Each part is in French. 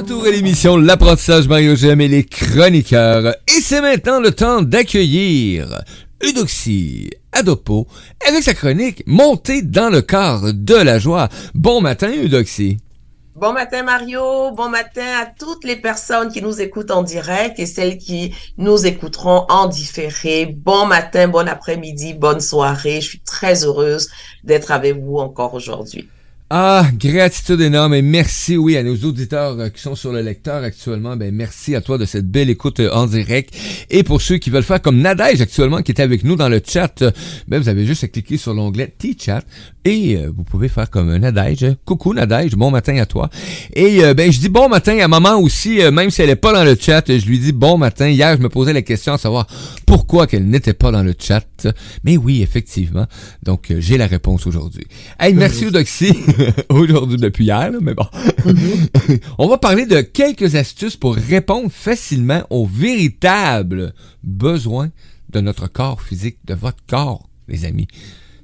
Retour à l'émission L'apprentissage Mario Gem et les chroniqueurs. Et c'est maintenant le temps d'accueillir Eudoxie Adopo avec sa chronique Montée dans le corps de la joie. Bon matin Eudoxie. Bon matin Mario, bon matin à toutes les personnes qui nous écoutent en direct et celles qui nous écouteront en différé. Bon matin, bon après-midi, bonne soirée. Je suis très heureuse d'être avec vous encore aujourd'hui. Ah, gratitude énorme et merci, oui, à nos auditeurs euh, qui sont sur le lecteur actuellement. Ben, merci à toi de cette belle écoute euh, en direct. Et pour ceux qui veulent faire comme Nadège actuellement, qui est avec nous dans le chat, euh, ben, vous avez juste à cliquer sur l'onglet T-Chat et vous pouvez faire comme Nadège. Coucou Nadège, bon matin à toi. Et ben, je dis bon matin à maman aussi, même si elle est pas dans le chat, je lui dis bon matin. Hier, je me posais la question à savoir pourquoi qu'elle n'était pas dans le chat. Mais oui, effectivement. Donc, j'ai la réponse aujourd'hui. Hey, merci Eudoxie. aujourd'hui depuis hier, mais bon. Mm-hmm. On va parler de quelques astuces pour répondre facilement aux véritables besoins de notre corps physique, de votre corps, les amis.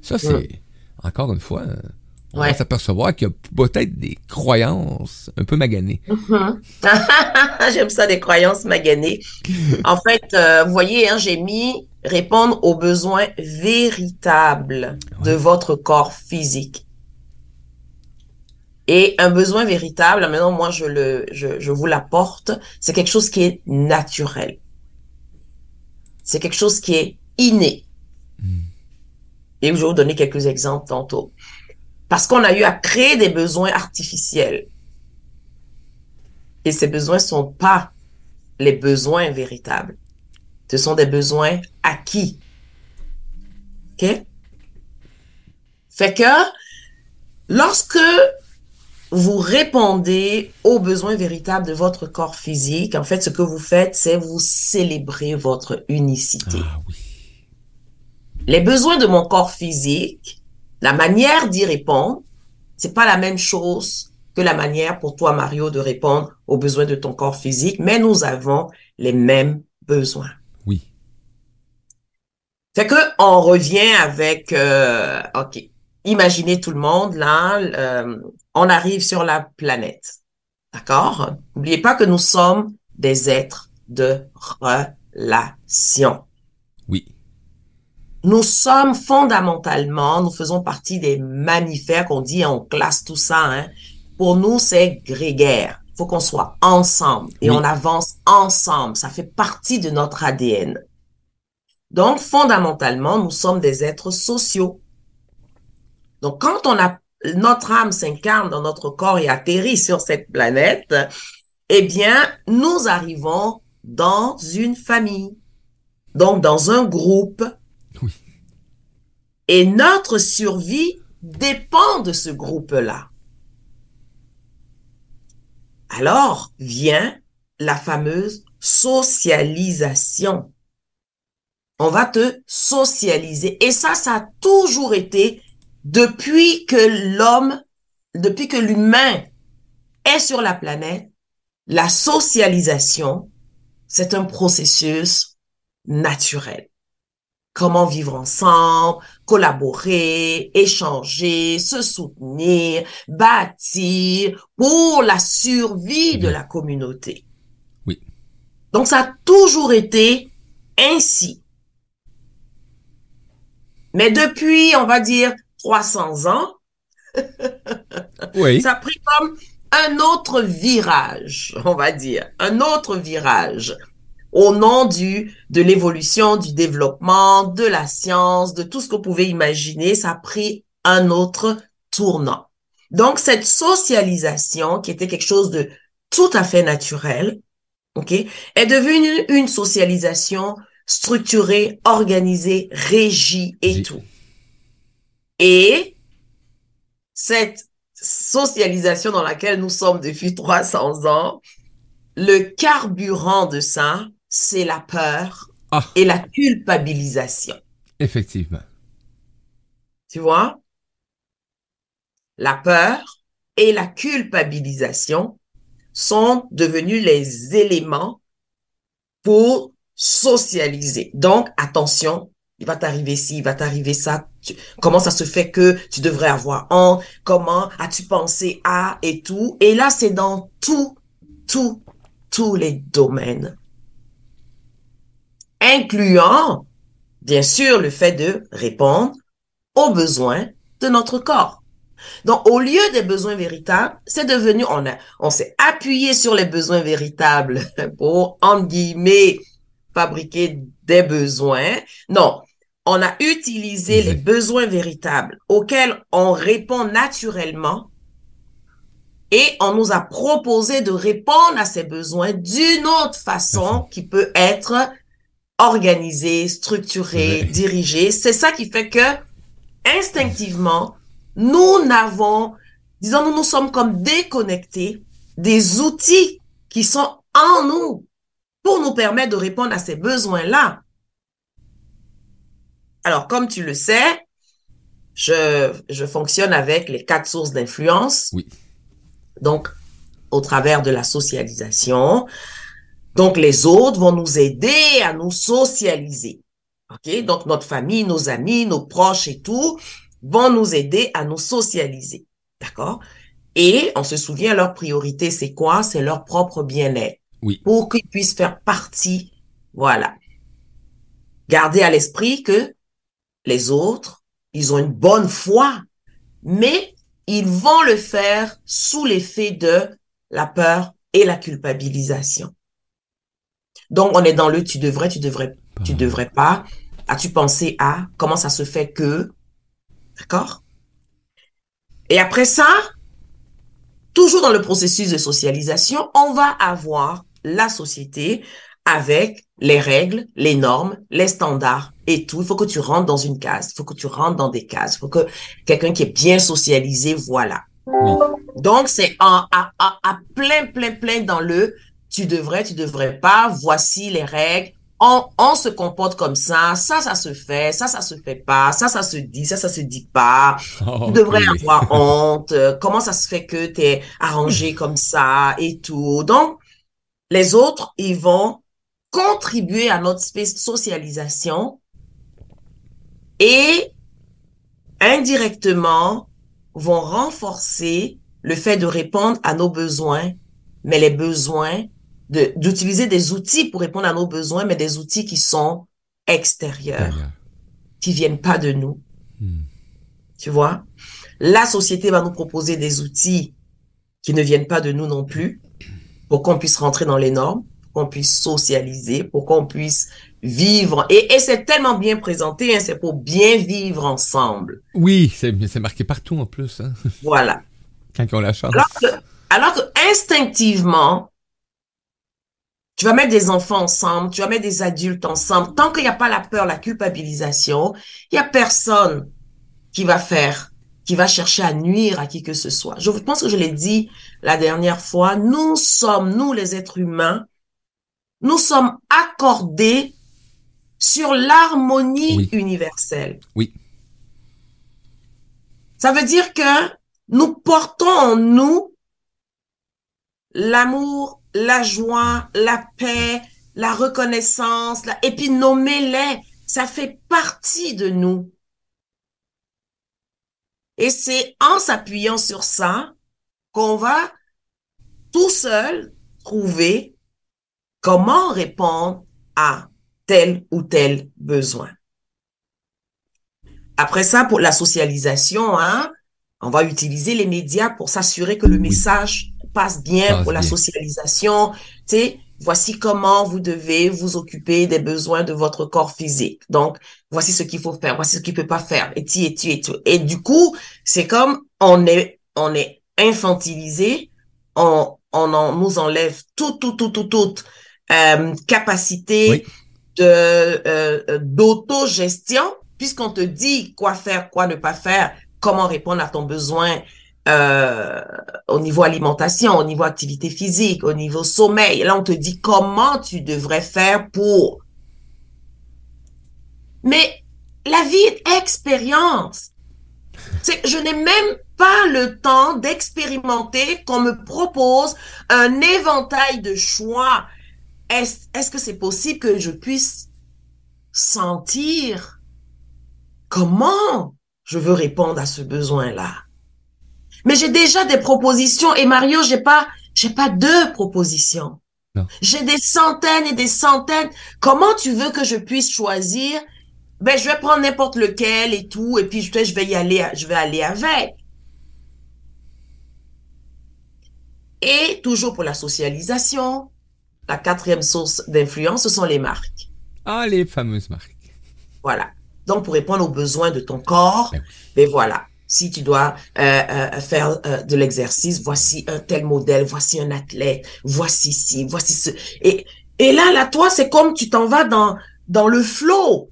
Ça, c'est, encore une fois, on va s'apercevoir qu'il y a peut-être des croyances un peu maganées. Mm-hmm. J'aime ça, des croyances maganées. En fait, euh, vous voyez, hein, j'ai mis répondre aux besoins véritables de votre corps physique. Et un besoin véritable, maintenant moi je le, je, je vous l'apporte, c'est quelque chose qui est naturel. C'est quelque chose qui est inné. Hmm. Et je vais vous donner quelques exemples tantôt. Parce qu'on a eu à créer des besoins artificiels. Et ces besoins sont pas les besoins véritables. Ce sont des besoins acquis. OK? Fait que, lorsque vous répondez aux besoins véritables de votre corps physique. En fait, ce que vous faites, c'est vous célébrer votre unicité. Ah, oui. Les besoins de mon corps physique, la manière d'y répondre, c'est pas la même chose que la manière pour toi, Mario, de répondre aux besoins de ton corps physique, mais nous avons les mêmes besoins. Oui. Fait que on revient avec, euh, ok, imaginez tout le monde là, euh, on arrive sur la planète. D'accord? N'oubliez pas que nous sommes des êtres de relation. Oui. Nous sommes fondamentalement, nous faisons partie des mammifères qu'on dit, on classe tout ça. Hein. Pour nous, c'est grégaire. Il faut qu'on soit ensemble et on avance ensemble. Ça fait partie de notre ADN. Donc, fondamentalement, nous sommes des êtres sociaux. Donc, quand on a notre âme s'incarne dans notre corps et atterrit sur cette planète, eh bien, nous arrivons dans une famille, donc dans un groupe. Et notre survie dépend de ce groupe-là. Alors vient la fameuse socialisation. On va te socialiser. Et ça, ça a toujours été depuis que l'homme, depuis que l'humain est sur la planète, la socialisation, c'est un processus naturel. Comment vivre ensemble, collaborer, échanger, se soutenir, bâtir pour la survie de la communauté. Oui. Donc ça a toujours été ainsi. Mais depuis, on va dire, 300 ans, oui. ça a pris comme un autre virage, on va dire, un autre virage au nom du de l'évolution, du développement, de la science, de tout ce qu'on pouvait imaginer, ça a pris un autre tournant. Donc cette socialisation qui était quelque chose de tout à fait naturel, OK, est devenue une socialisation structurée, organisée, régie et tout. Et cette socialisation dans laquelle nous sommes depuis 300 ans, le carburant de ça, c'est la peur ah. et la culpabilisation. Effectivement. Tu vois? La peur et la culpabilisation sont devenus les éléments pour socialiser. Donc, attention, il va t'arriver ci, il va t'arriver ça. Comment ça se fait que tu devrais avoir honte? Comment as-tu pensé à? Et tout? Et là, c'est dans tout tous, tous les domaines, incluant, bien sûr, le fait de répondre aux besoins de notre corps. Donc, au lieu des besoins véritables, c'est devenu, on s'est appuyé sur les besoins véritables pour, entre guillemets, fabriquer des besoins. Non, on a utilisé les besoins véritables auxquels on répond naturellement et on nous a proposé de répondre à ces besoins d'une autre façon qui peut être organisée, structurée, dirigée. C'est ça qui fait que instinctivement, nous n'avons, disons, nous nous sommes comme déconnectés des outils qui sont en nous pour nous permettre de répondre à ces besoins-là. Alors, comme tu le sais, je, je fonctionne avec les quatre sources d'influence. Oui. Donc, au travers de la socialisation. Donc, les autres vont nous aider à nous socialiser. OK? Donc, notre famille, nos amis, nos proches et tout vont nous aider à nous socialiser. D'accord? Et on se souvient, leur priorité, c'est quoi? C'est leur propre bien-être. Oui. Pour qu'ils puissent faire partie. Voilà. Gardez à l'esprit que les autres, ils ont une bonne foi, mais ils vont le faire sous l'effet de la peur et la culpabilisation. Donc, on est dans le tu devrais, tu devrais, tu devrais pas. As-tu pensé à comment ça se fait que, d'accord? Et après ça, toujours dans le processus de socialisation, on va avoir la société avec les règles, les normes, les standards et tout. Il faut que tu rentres dans une case. Il faut que tu rentres dans des cases. Il faut que quelqu'un qui est bien socialisé, voilà. Donc, c'est à, à, à, plein, plein, plein dans le tu devrais, tu devrais pas, voici les règles. On, on se comporte comme ça, ça, ça se fait, ça, ça se fait pas, ça, ça se dit, ça, ça se dit pas. tu devrais avoir honte. Comment ça se fait que tu es arrangé comme ça et tout. Donc, les autres, ils vont contribuer à notre socialisation et indirectement vont renforcer le fait de répondre à nos besoins, mais les besoins d'utiliser des outils pour répondre à nos besoins, mais des outils qui sont extérieurs, qui viennent pas de nous. Hmm. Tu vois? La société va nous proposer des outils qui ne viennent pas de nous non plus pour qu'on puisse rentrer dans les normes, qu'on puisse socialiser, pour qu'on puisse vivre. Et, et c'est tellement bien présenté, hein, c'est pour bien vivre ensemble. Oui, c'est marqué partout en plus. Hein. Voilà. Quand on la chance. Alors que, alors que instinctivement, tu vas mettre des enfants ensemble, tu vas mettre des adultes ensemble. Tant qu'il n'y a pas la peur, la culpabilisation, il y a personne qui va faire, qui va chercher à nuire à qui que ce soit. Je pense que je l'ai dit la dernière fois. Nous sommes, nous les êtres humains, nous sommes accordés sur l'harmonie universelle. Oui. Ça veut dire que nous portons en nous l'amour, la joie, la paix, la reconnaissance, et puis nommez-les, ça fait partie de nous. Et c'est en s'appuyant sur ça qu'on va tout seul trouver comment répondre à tel ou tel besoin? Après ça, pour la socialisation, hein, on va utiliser les médias pour s'assurer que le message passe bien pour la socialisation. Tu sais, voici comment vous devez vous occuper des besoins de votre corps physique. Donc, voici ce qu'il faut faire, voici ce qu'il peut pas faire, et tu, et tu, et tout. Et du coup, c'est comme on est, on est infantilisé, on, on en, nous enlève tout, tout, tout, tout, toute euh, capacité de euh, d'autogestion, puisqu'on te dit quoi faire, quoi ne pas faire, comment répondre à ton besoin euh, au niveau alimentation, au niveau activité physique, au niveau sommeil. Là, on te dit comment tu devrais faire pour. Mais la vie est expérience. Je n'ai même pas le temps d'expérimenter qu'on me propose un éventail de choix. Est-ce est -ce que c'est possible que je puisse sentir comment je veux répondre à ce besoin-là? Mais j'ai déjà des propositions et Mario, j'ai pas, J'ai pas deux propositions. J'ai des centaines et des centaines. Comment tu veux que je puisse choisir? Ben, je vais prendre n'importe lequel et tout, et puis je vais y aller, je vais aller avec. Et toujours pour la socialisation, la quatrième source d'influence, ce sont les marques. Ah, les fameuses marques. Voilà. Donc, pour répondre aux besoins de ton corps, ben, ben voilà. Si tu dois euh, euh, faire euh, de l'exercice, voici un tel modèle, voici un athlète, voici ci, voici ce. Et, et là, là, toi, c'est comme tu t'en vas dans, dans le flow.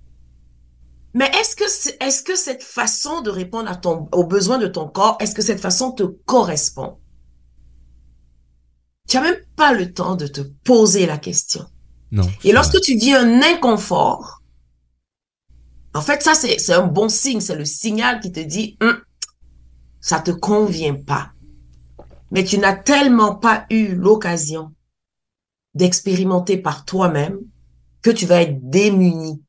Mais est-ce que, est-ce que cette façon de répondre à ton, aux besoins de ton corps, est-ce que cette façon te correspond? Tu as même pas le temps de te poser la question. Non. Et lorsque tu vis un inconfort, en fait, ça, c'est un bon signe. C'est le signal qui te dit, hum, ça te convient pas. Mais tu n'as tellement pas eu l'occasion d'expérimenter par toi-même que tu vas être démuni.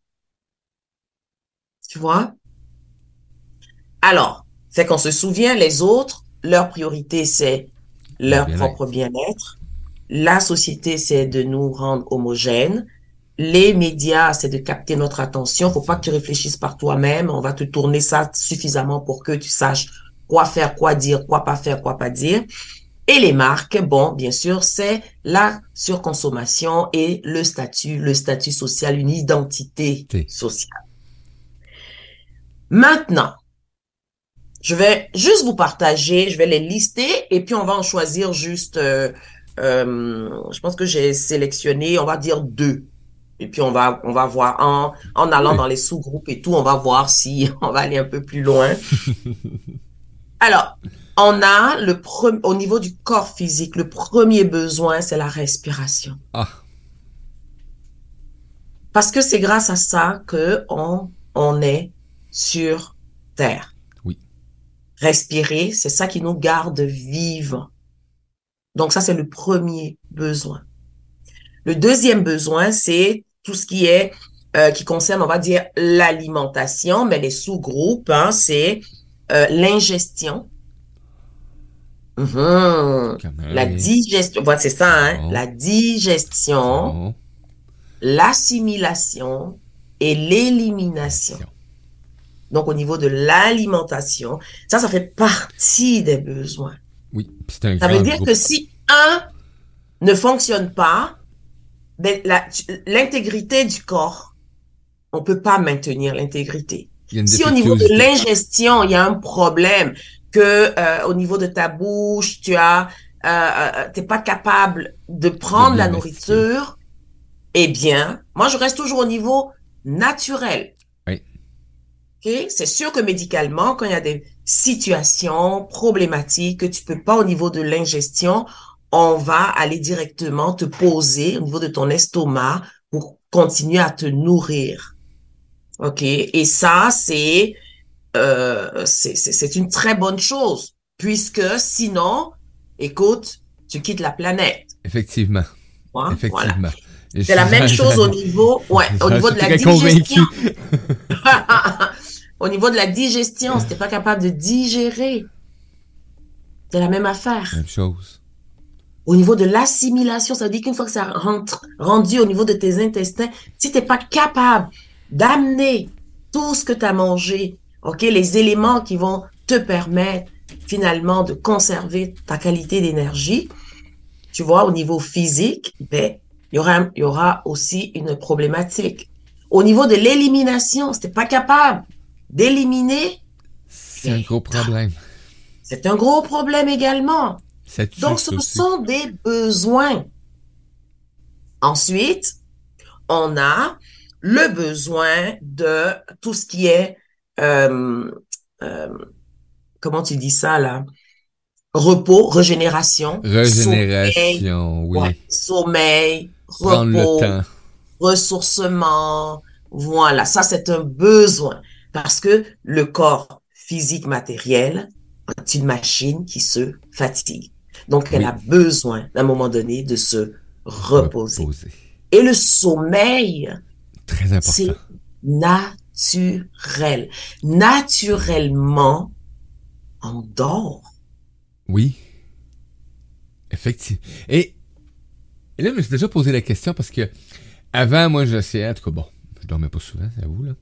Tu vois? Alors, c'est qu'on se souvient, les autres, leur priorité, c'est leur propre bien-être. La société, c'est de nous rendre homogènes les médias, c'est de capter notre attention. Faut pas que tu réfléchisses par toi-même. On va te tourner ça suffisamment pour que tu saches quoi faire, quoi dire, quoi pas faire, quoi pas dire. Et les marques, bon, bien sûr, c'est la surconsommation et le statut, le statut social, une identité sociale. Maintenant, je vais juste vous partager, je vais les lister et puis on va en choisir juste, euh, euh, je pense que j'ai sélectionné, on va dire deux. Et puis on va on va voir en en allant dans les sous-groupes et tout, on va voir si on va aller un peu plus loin. Alors, on a le premier au niveau du corps physique, le premier besoin, c'est la respiration. Ah. Parce que c'est grâce à ça que on on est sur terre. Respirer, c'est ça qui nous garde vivants. Donc ça c'est le premier besoin. Le deuxième besoin, c'est tout ce qui est euh, qui concerne, on va dire, l'alimentation, mais les sous-groupes, hein, c'est euh, l'ingestion. Mhm. La digestion, voilà, c'est ça, hein, la digestion, l'assimilation et l'élimination. Donc, au niveau de l'alimentation, ça, ça fait partie des besoins. Oui, c'est un Ça veut dire que si un ne fonctionne pas, ben, l'intégrité du corps, on peut pas maintenir l'intégrité. Si au niveau de l'ingestion, il y a un problème, que euh, au niveau de ta bouche, tu as, euh, euh t'es pas capable de prendre la nourriture, eh bien, moi je reste toujours au niveau naturel. Okay? C'est sûr que médicalement, quand il y a des situations problématiques que tu peux pas au niveau de l'ingestion, on va aller directement te poser au niveau de ton estomac pour continuer à te nourrir. OK? Et ça, c'est euh, c'est une très bonne chose, puisque sinon, écoute, tu quittes la planète. Effectivement. Effectivement. C'est la même chose au niveau, ouais, au niveau de la digestion. au niveau de la digestion, si t'es pas capable de digérer, c'est la même affaire. Même chose au niveau de l'assimilation, ça veut dire qu'une fois que ça rentre rendu au niveau de tes intestins, si t'es pas capable d'amener tout ce que tu as mangé, ok, les éléments qui vont te permettre finalement de conserver ta qualité d'énergie, tu vois, au niveau physique, ben, il y aura, il y aura aussi une problématique. Au niveau de l'élimination, si t'es pas capable d'éliminer, c'est un gros problème. C'est un gros problème également. Donc, ce sont des besoins. Ensuite, on a le besoin de tout ce qui est, euh, euh, comment tu dis ça là, repos, régénération. Régénération, oui. sommeil, repos, ressourcement. Voilà, ça c'est un besoin parce que le corps physique matériel est une machine qui se fatigue. Donc, elle a besoin, à un moment donné, de se reposer. Et le sommeil, c'est naturel. Naturellement, on dort. Oui. Effectivement. Et, et là, je me suis déjà posé la question parce que avant, moi, j'essayais, en tout cas, bon, je dormais pas souvent, vous là.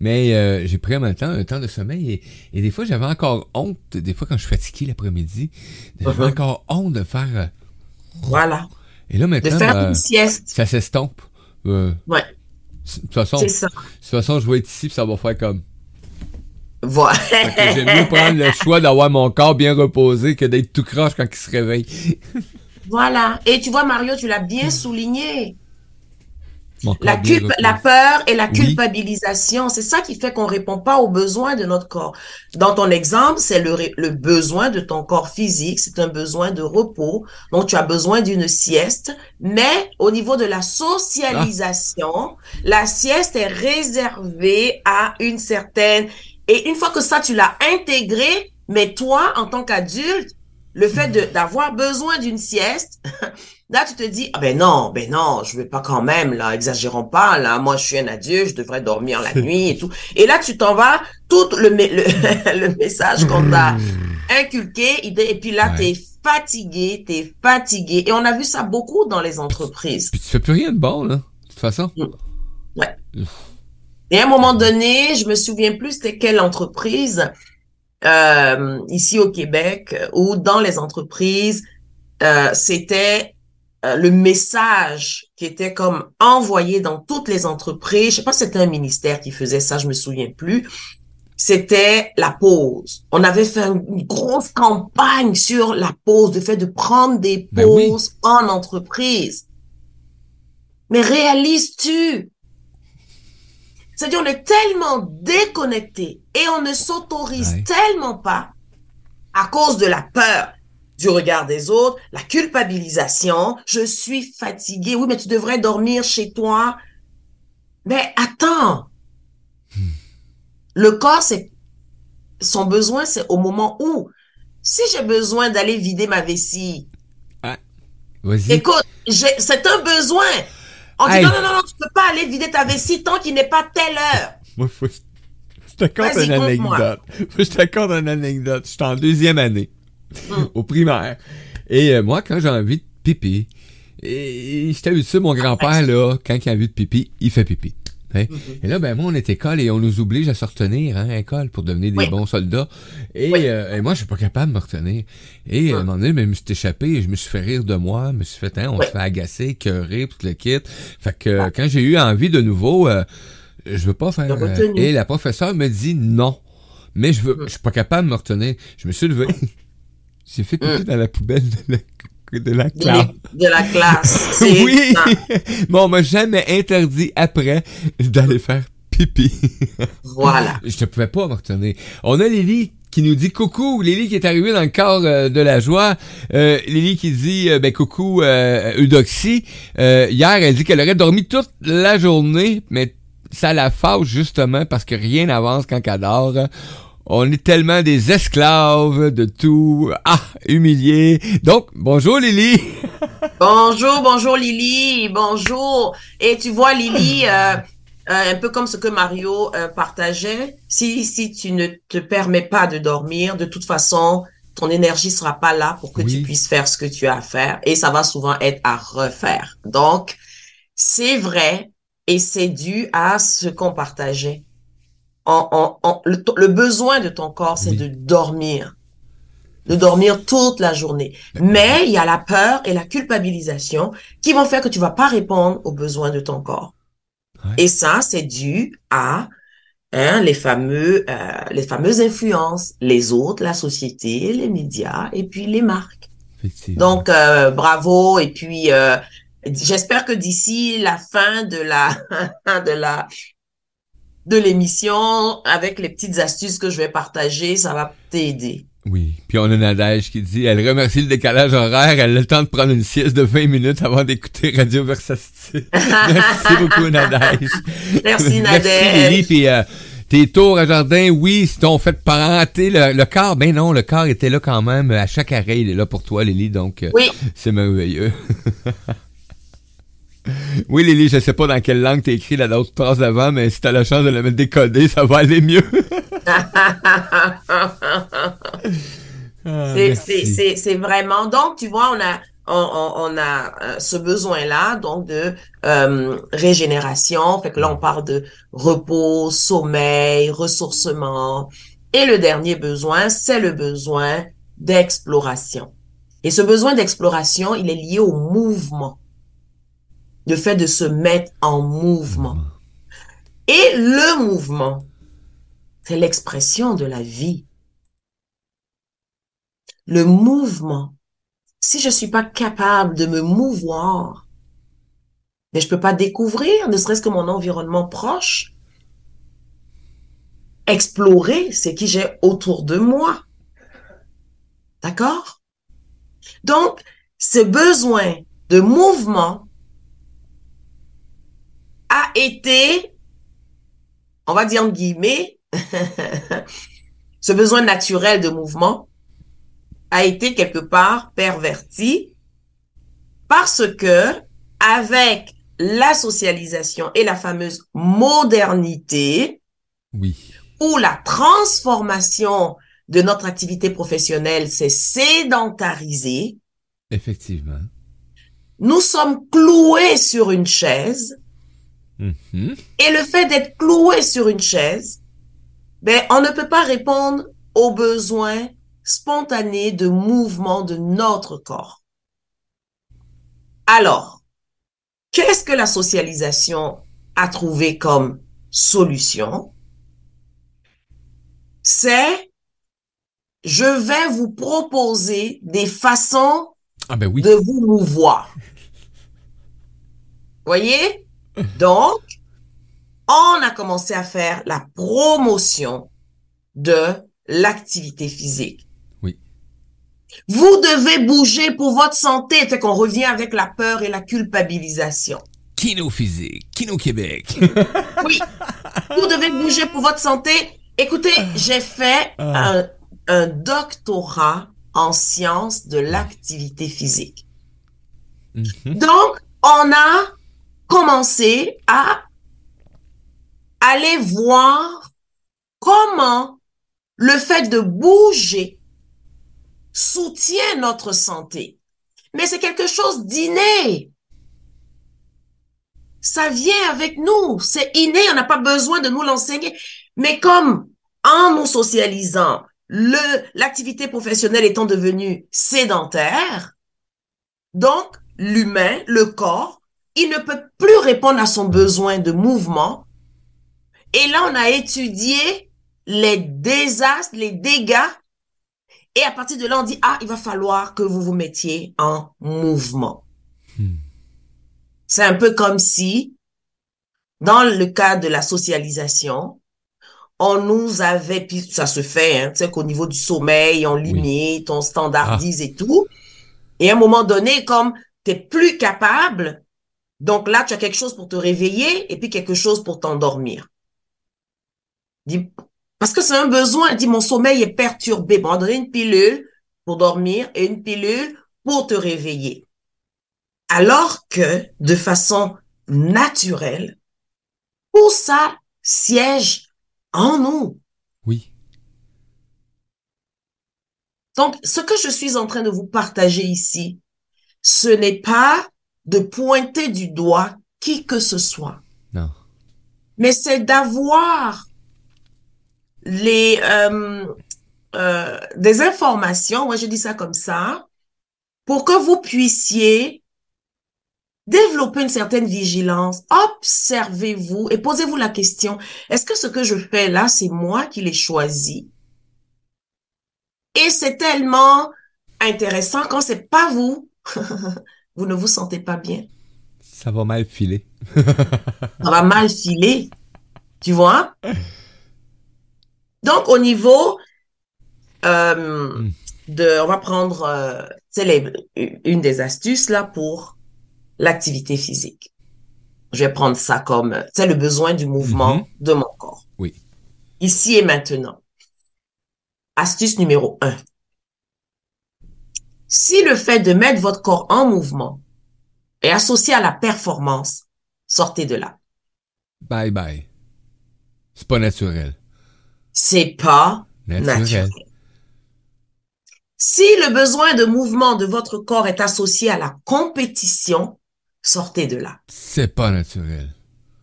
Mais euh, j'ai pris en même temps un temps de sommeil et, et des fois, j'avais encore honte, des fois, quand je suis fatigué l'après-midi, j'avais Mhm. encore honte de faire... euh, Voilà. et là, De maintenant, faire ben, une sieste. ça s'estompe. Euh, Ouais, de toute façon, c'est de toute façon, je vais être ici puis ça va faire comme... Voilà. J'aime mieux prendre le choix d'avoir mon corps bien reposé que d'être tout croche quand il se réveille. Voilà. Et tu vois, Mario, tu l'as bien souligné. La, culp- la peur et la Oui. culpabilisation, c'est ça qui fait qu'on répond pas aux besoins de notre corps. Dans ton exemple, c'est le, le besoin de ton corps physique, c'est un besoin de repos. Donc, tu as besoin d'une sieste. Mais au niveau de la socialisation, la sieste est réservée à une certaine... Et une fois que ça, tu l'as intégré, mais toi, en tant qu'adulte, le fait d'avoir besoin d'une sieste, Là, tu te dis, ah ben non, ben non, je vais pas quand même, là, exagérons pas, là, moi, je suis un adulte, je devrais dormir la nuit et tout. Et là, tu t'en vas, tout le, me- le, le message qu'on t'a inculqué, idée, et puis là, Ouais. t'es fatigué, t'es fatigué. Et on a vu ça beaucoup dans les entreprises. Puis tu fais plus rien de bon, là. De toute façon. Et à un moment donné, je me souviens plus c'était quelle entreprise, euh, ici au Québec, ou dans les entreprises, euh, c'était euh, le message qui était comme envoyé dans toutes les entreprises. Je sais pas si c'était un ministère qui faisait ça, je me souviens plus. C'était la pause. On avait fait une grosse campagne sur la pause, le fait de prendre des Ben oui. pauses en entreprise. Mais réalises-tu? C'est-à-dire, on est tellement déconnecté et on ne s'autorise Ouais. tellement pas à cause de la peur du regard des autres, la culpabilisation. Je suis fatigué. Oui, mais tu devrais dormir chez toi. Mais attends. Le corps, c'est son besoin, c'est au moment où, si j'ai besoin d'aller vider ma vessie, Vas-y. écoute, c'est un besoin. On dit non, non, non, non, tu peux pas aller vider ta vessie tant qu'il n'est pas telle heure. Moi, faut que je te Vas-y, une anecdote. Je te raconte une anecdote. J'étais en deuxième année. Mm. Au primaire. Et euh, moi, quand j'ai envie de pipi, et j'étais habitué, mon grand-père, là, quand il a envie de pipi, il fait pipi. Hein? Et là, ben moi, on est école et on nous oblige à se retenir, hein, école, pour devenir des Oui. bons soldats. Et, Oui. euh, et moi, je suis pas capable de me retenir. Et euh, à un Hum. moment donné, ben, je me suis échappé et je me suis fait rire de moi, je me suis fait, hein, on Oui. se fait agacer, cœurer, tout le kit. Fait que quand j'ai eu envie de nouveau, euh, je veux pas faire... Euh, et la professeure me dit non. Mais je veux, Hum. je suis pas capable de me retenir. Je me suis levé. j'ai fait pipi Hum. dans la poubelle de la, de la classe. De la classe. Oui! Mais on m'a jamais interdit après d'aller faire pipi. Voilà. Je ne pouvais pas me retenir. On a Lily qui nous dit coucou, Lily qui est arrivée dans le corps euh, de la joie. Euh, Lily qui dit euh, ben coucou euh, Eudoxie. Euh, hier, elle dit qu'elle aurait dormi toute la journée, mais ça la fâche justement parce que rien n'avance quand elle dort. On est tellement des esclaves de tout. Ah, humiliés. Donc, bonjour Lily. Bonjour, bonjour Lily, bonjour. Et tu vois Lily, euh, euh, un peu comme ce que Mario euh, partageait, si si tu ne te permets pas de dormir, de toute façon, ton énergie sera pas là pour que Oui. tu puisses faire ce que tu as à faire et ça va souvent être à refaire. Donc, c'est vrai et c'est dû à ce qu'on partageait. En, en, en- le, le besoin de ton corps, c'est Oui. de dormir. De dormir toute la journée. Mais il y a la peur et la culpabilisation qui vont faire que tu vas pas répondre aux besoins de ton corps. Ouais. Et ça, c'est dû à hein, les fameux, euh, les fameuses influences, les autres, la société, les médias et puis les marques. Donc, euh, bravo. Et puis, euh, j'espère que d'ici la fin de la, de la, de l'émission, avec les petites astuces que je vais partager, ça va t'aider. Oui. Puis on a Nadège qui dit, elle remercie le décalage horaire, elle a le temps de prendre une sieste de 20 minutes avant d'écouter Radio Versatile. Merci beaucoup, Nadège. Merci, Merci, Nadège. Lily. Puis euh, tes tours à jardin, oui, si t'ont fait parenté le, le corps, ben non, le corps était là quand même. À chaque arrêt, il est là pour toi, Lily, donc euh, Oui. c'est merveilleux. Oui, Lily, je sais pas dans quelle langue t'as écrit la d'autres phrase d'avant, mais si t'as la chance de la mettre décodée, ça va aller mieux. Ah, c'est vraiment. Donc, tu vois, on a, on, a euh, ce besoin-là, donc de euh, régénération. Fait que là, on parle de repos, sommeil, ressourcement. Et le dernier besoin, c'est le besoin d'exploration. Et ce besoin d'exploration, il est lié au mouvement. Le fait de se mettre en mouvement. Et le mouvement, c'est l'expression de la vie. Le mouvement, si je suis pas capable de me mouvoir, mais je peux pas découvrir, ne serait-ce que mon environnement proche, explorer ce qui j'ai autour de moi. D'accord? Donc, ce besoin de mouvement a été, on va dire en guillemets, ce besoin naturel de mouvement a été quelque part perverti parce que avec la socialisation et la fameuse modernité, oui. où la transformation de notre activité professionnelle s'est sédentarisée, effectivement, nous sommes cloués sur une chaise. Et le fait d'être cloué sur une chaise, ben, on ne peut pas répondre aux besoins spontané de mouvement de notre corps. Alors, qu'est-ce que la socialisation a trouvé comme solution? C'est, je vais vous proposer des façons ah ben oui. de vous mouvoir. Voyez? Donc, on a commencé à faire la promotion de l'activité physique. Vous devez bouger pour votre santé. Fait qu'on revient avec la peur et la culpabilisation. Kino physique, Kino Québec. oui. Vous devez bouger pour votre santé. Écoutez, j'ai fait ah. un, un doctorat en sciences de l'activité physique. Mhm. Donc, on a commencé à aller voir comment le fait de bouger soutient notre santé. Mais c'est quelque chose d'inné. Ça vient avec nous. C'est inné. On n'a pas besoin de nous l'enseigner. Mais comme en nous socialisant, l'activité professionnelle étant devenue sédentaire, donc l'humain, le corps, il ne peut plus répondre à son besoin de mouvement. Et là, on a étudié les désastres, les dégâts et à partir de là, on dit, ah, il va falloir que vous vous mettiez en mouvement. Hmm. C'est un peu comme si, dans le cas de la socialisation, on nous avait, puis ça se fait, hein, tu sais qu'au niveau du sommeil, on limite, on standardise et tout. Et à un moment donné, comme t'es plus capable, donc là, tu as quelque chose pour te réveiller et puis quelque chose pour t'endormir. Parce que c'est un besoin. Dit, mon sommeil est perturbé. Bon, on va donner une pilule pour dormir et une pilule pour te réveiller. Alors que, de façon naturelle, tout ça siège en nous. Oui. Donc, ce que je suis en train de vous partager ici, ce n'est pas de pointer du doigt qui que ce soit. Non. Mais c'est d'avoir les euh, euh, des informations, moi je dis ça comme ça, pour que vous puissiez développer une certaine vigilance, observez-vous et posez-vous la question, est-ce que ce que je fais là, c'est moi qui l'ai choisi? Et c'est tellement intéressant quand c'est pas vous, vous ne vous sentez pas bien. Ça va mal filer. ça va mal filer. Tu vois? Donc, au niveau euh, de, on va prendre, euh, les- une des astuces là pour l'activité physique. Je vais prendre ça comme, euh, tu sais, le besoin du mouvement Mhm. de mon corps. Oui. Ici et maintenant. Astuce numéro un. Si le fait de mettre votre corps en mouvement est associé à la performance, sortez de là. Bye bye. C'est pas naturel. C'est pas Naturel. naturel. Si le besoin de mouvement de votre corps est associé à la compétition, sortez de là. C'est pas naturel.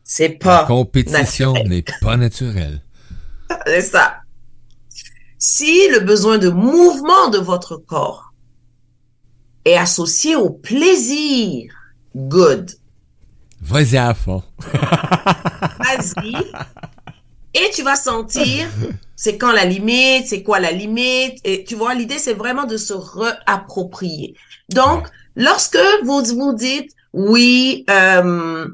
C'est pas. La compétition n'est pas naturelle. C'est ça. Si le besoin de mouvement de votre corps est associé au plaisir, good. Vas-y à fond. Vas-y. Et tu vas sentir, c'est quand la limite, c'est quoi la limite. Et tu vois, l'idée, c'est vraiment de se réapproprier. Donc, lorsque vous vous dites, oui, euh,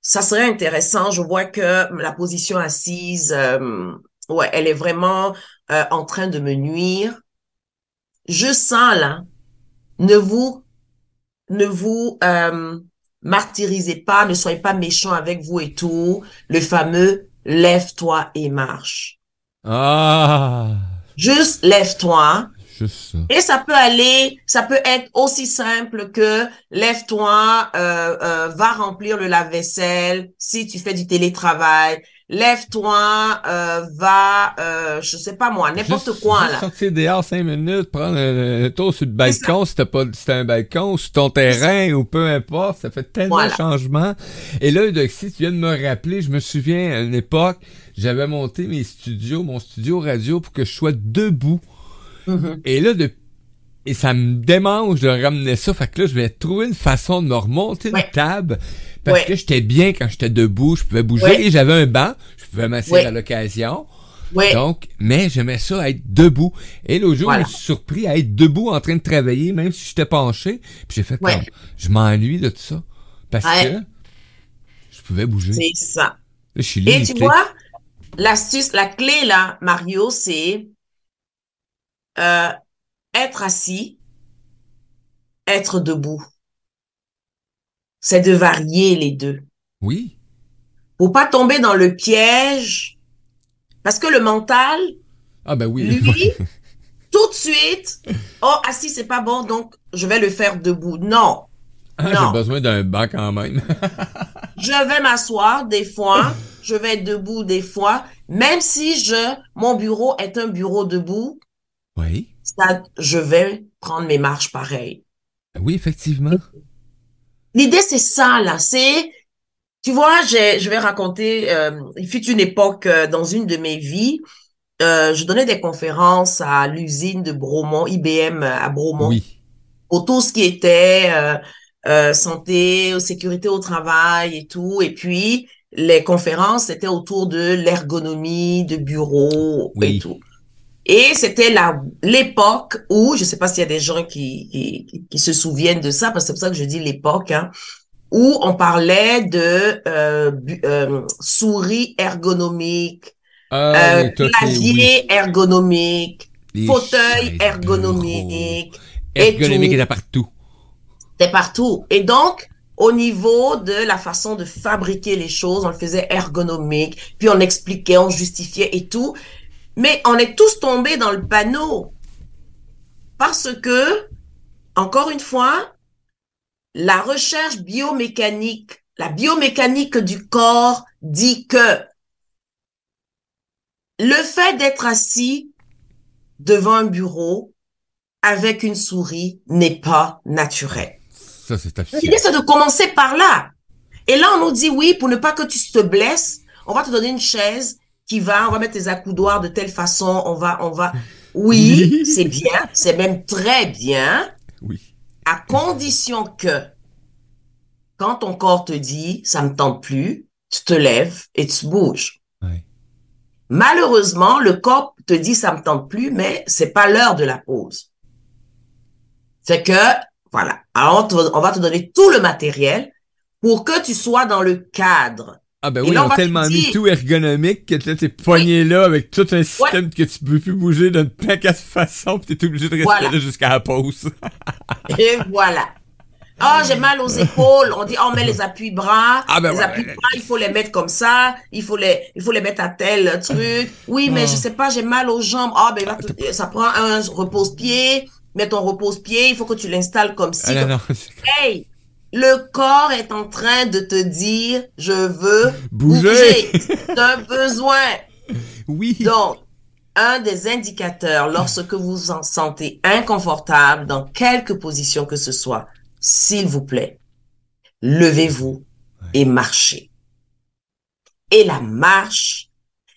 ça serait intéressant, je vois que la position assise, euh, ouais, elle est vraiment euh, en train de me nuire. Je sens là, ne vous, ne vous euh, martyrisez pas, ne soyez pas méchants avec vous et tout. Le fameux lève-toi et marche. Ah. Juste lève-toi. Juste. Et ça peut aller, ça peut être aussi simple que lève-toi, euh, euh, va remplir le lave-vaisselle si tu fais du télétravail. Lève-toi, euh, va, euh, je sais pas moi, n'importe quoi juste là. sortir dehors cinq minutes, prendre un, un tour sur le balcon, si t'as pas, si un balcon, sur ton terrain, ou peu importe, ça fait tellement Voilà. de changements. Et là, Eudoxie, tu viens de me rappeler, je me souviens, à une époque, j'avais monté mes studios, mon studio radio pour que je sois debout. Mhm. Et là, de, et ça me démange de ramener ça. Fait que là, je vais trouver une façon de me remonter Ouais. une table. Parce Ouais. que j'étais bien quand j'étais debout. Je pouvais bouger Ouais. et j'avais un banc. Je pouvais m'asseoir Ouais. à l'occasion. Donc, mais j'aimais ça être debout. Et l'autre jour, Voilà. je me suis surpris à être debout en train de travailler, même si j'étais penché. Puis j'ai fait comme, je m'ennuie de tout ça. Parce que je pouvais bouger. C'est ça. je suis Et tu vois, l'astuce, la clé là, Mario, c'est euh, être assis, être debout. C'est de varier les deux. Oui. Pour pas tomber dans le piège, parce que le mental, Ah ben oui. lui, tout de suite, oh assis c'est pas bon, donc je vais le faire debout. Non, Ah, non. J'ai besoin d'un banc quand même. je vais m'asseoir des fois, je vais être debout des fois, même si je, mon bureau est un bureau debout, oui. ça, je vais prendre mes marches pareil. Oui, effectivement. L'idée, c'est ça, là. C'est, tu vois, je vais raconter, euh, il fut une époque euh, dans une de mes vies, euh, je donnais des conférences à l'usine de Bromont, IBM à Bromont, Oui. pour tout ce qui était santé, sécurité au travail et tout. Et puis, les conférences, c'était autour de l'ergonomie de bureau Oui. et tout. Et c'était la l'époque où, je sais pas s'il y a des gens qui, qui, qui- se souviennent de ça, parce que c'est pour ça que je dis l'époque, hein, où on parlait de euh, euh, souris ergonomiques, Ah, euh, oui, clavier ergonomique, oui. Les fauteuil ergonomique, Ergonomique était partout. c'était partout. Et donc, au niveau de la façon de fabriquer les choses, on le faisait ergonomique, puis on expliquait, on justifiait et tout. Mais on est tous tombés dans le panneau. Parce que, encore une fois, la recherche biomécanique, la biomécanique du corps dit que le fait d'être assis devant un bureau avec une souris n'est pas naturel. Ça, c'est. L'idée, c'est de commencer par là. Et là, on nous dit oui, pour ne pas que tu te blesses, on va te donner une chaise qui va, on va mettre tes accoudoirs de telle façon, on va, on va. Oui, c'est bien, c'est même très bien, Oui. à condition que quand ton corps te dit ça me tente plus, tu te lèves et tu bouges. Malheureusement, le corps te dit ça me tente plus, mais c'est pas l'heure de la pause. C'est que, voilà. Alors, on, te- on va te donner tout le matériel pour que tu sois dans le cadre. Ah ben oui, ils on ont tellement mis tout ergonomique que t'es poigné là avec tout un système que tu peux plus bouger d'une paquet de façon pis t'es obligé de rester là jusqu'à la pause. Et voilà. Ah, j'ai mal aux épaules. On dit, oh, on met les appuis bras. Ah, ben les ouais, appuis ouais. bras, il faut les mettre comme ça. Il faut les, il faut les mettre à tel truc. Oui, mais Ah. je sais pas, j'ai mal aux jambes. Ah, ben, te- ça prend un repose-pied. Mets ton repose-pied. Il faut que tu l'installes comme ci. Ah Hey, le corps est en train de te dire, je veux Bouger. bouger. C'est un besoin. oui. Donc, un des indicateurs lorsque vous vous en sentez inconfortable dans quelque position que ce soit. S'il vous plaît, levez-vous et marchez. Et la marche,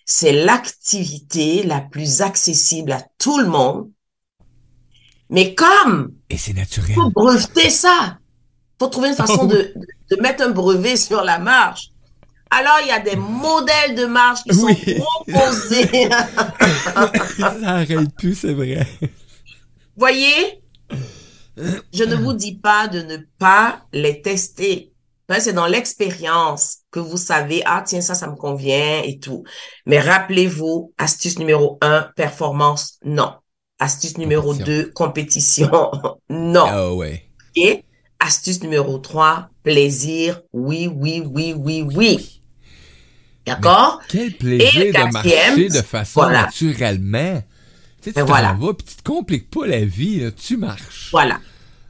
c'est l'activité la plus accessible à tout le monde. Mais comme Et c'est naturel. faut breveter ça, faut trouver une façon de, de mettre un brevet sur la marche. Alors, il y a des modèles de marche qui sont proposés. Ça arrête plus, c'est vrai. Voyez, je ne vous dis pas de ne pas les tester. Ben, C'est dans l'expérience que vous savez, ah tiens, ça, ça me convient et tout. Mais rappelez-vous, astuce numéro un, performance, non. Astuce numéro Compétition. deux, compétition, non. Ah ouais. Astuce numéro 3, plaisir, oui, oui, oui, oui, oui. D'accord? Quel plaisir Et le de marcher de façon voilà. naturellement. Tu sais, tu Ben voilà. vas, puis tu te compliques pas la vie, là, tu marches. Voilà.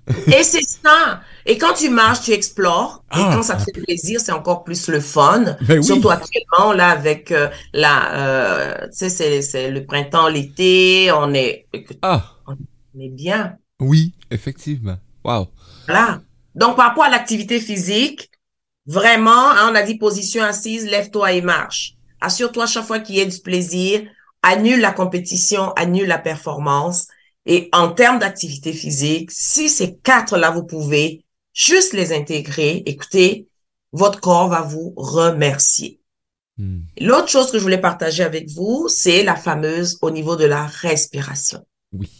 Et c'est ça. Et quand tu marches, tu explores. Et Ah. quand ça te fait plaisir, c'est encore plus le fun. Ben oui. Surtout actuellement, là, avec euh, la, euh, tu sais, c'est, c'est le printemps, l'été, on est, écoute, Ah, on est bien. oui, effectivement. Wow. Voilà. Donc, par rapport à l'activité physique, vraiment, hein, on a dit position assise, lève-toi et marche. Assure-toi chaque fois qu'il y ait du plaisir, annule la compétition, annule la performance. Et en termes d'activité physique, si ces quatre-là, vous pouvez juste les intégrer, écoutez, votre corps va vous remercier. Hmm. L'autre chose que je voulais partager avec vous, c'est la fameuse au niveau de la respiration. Oui.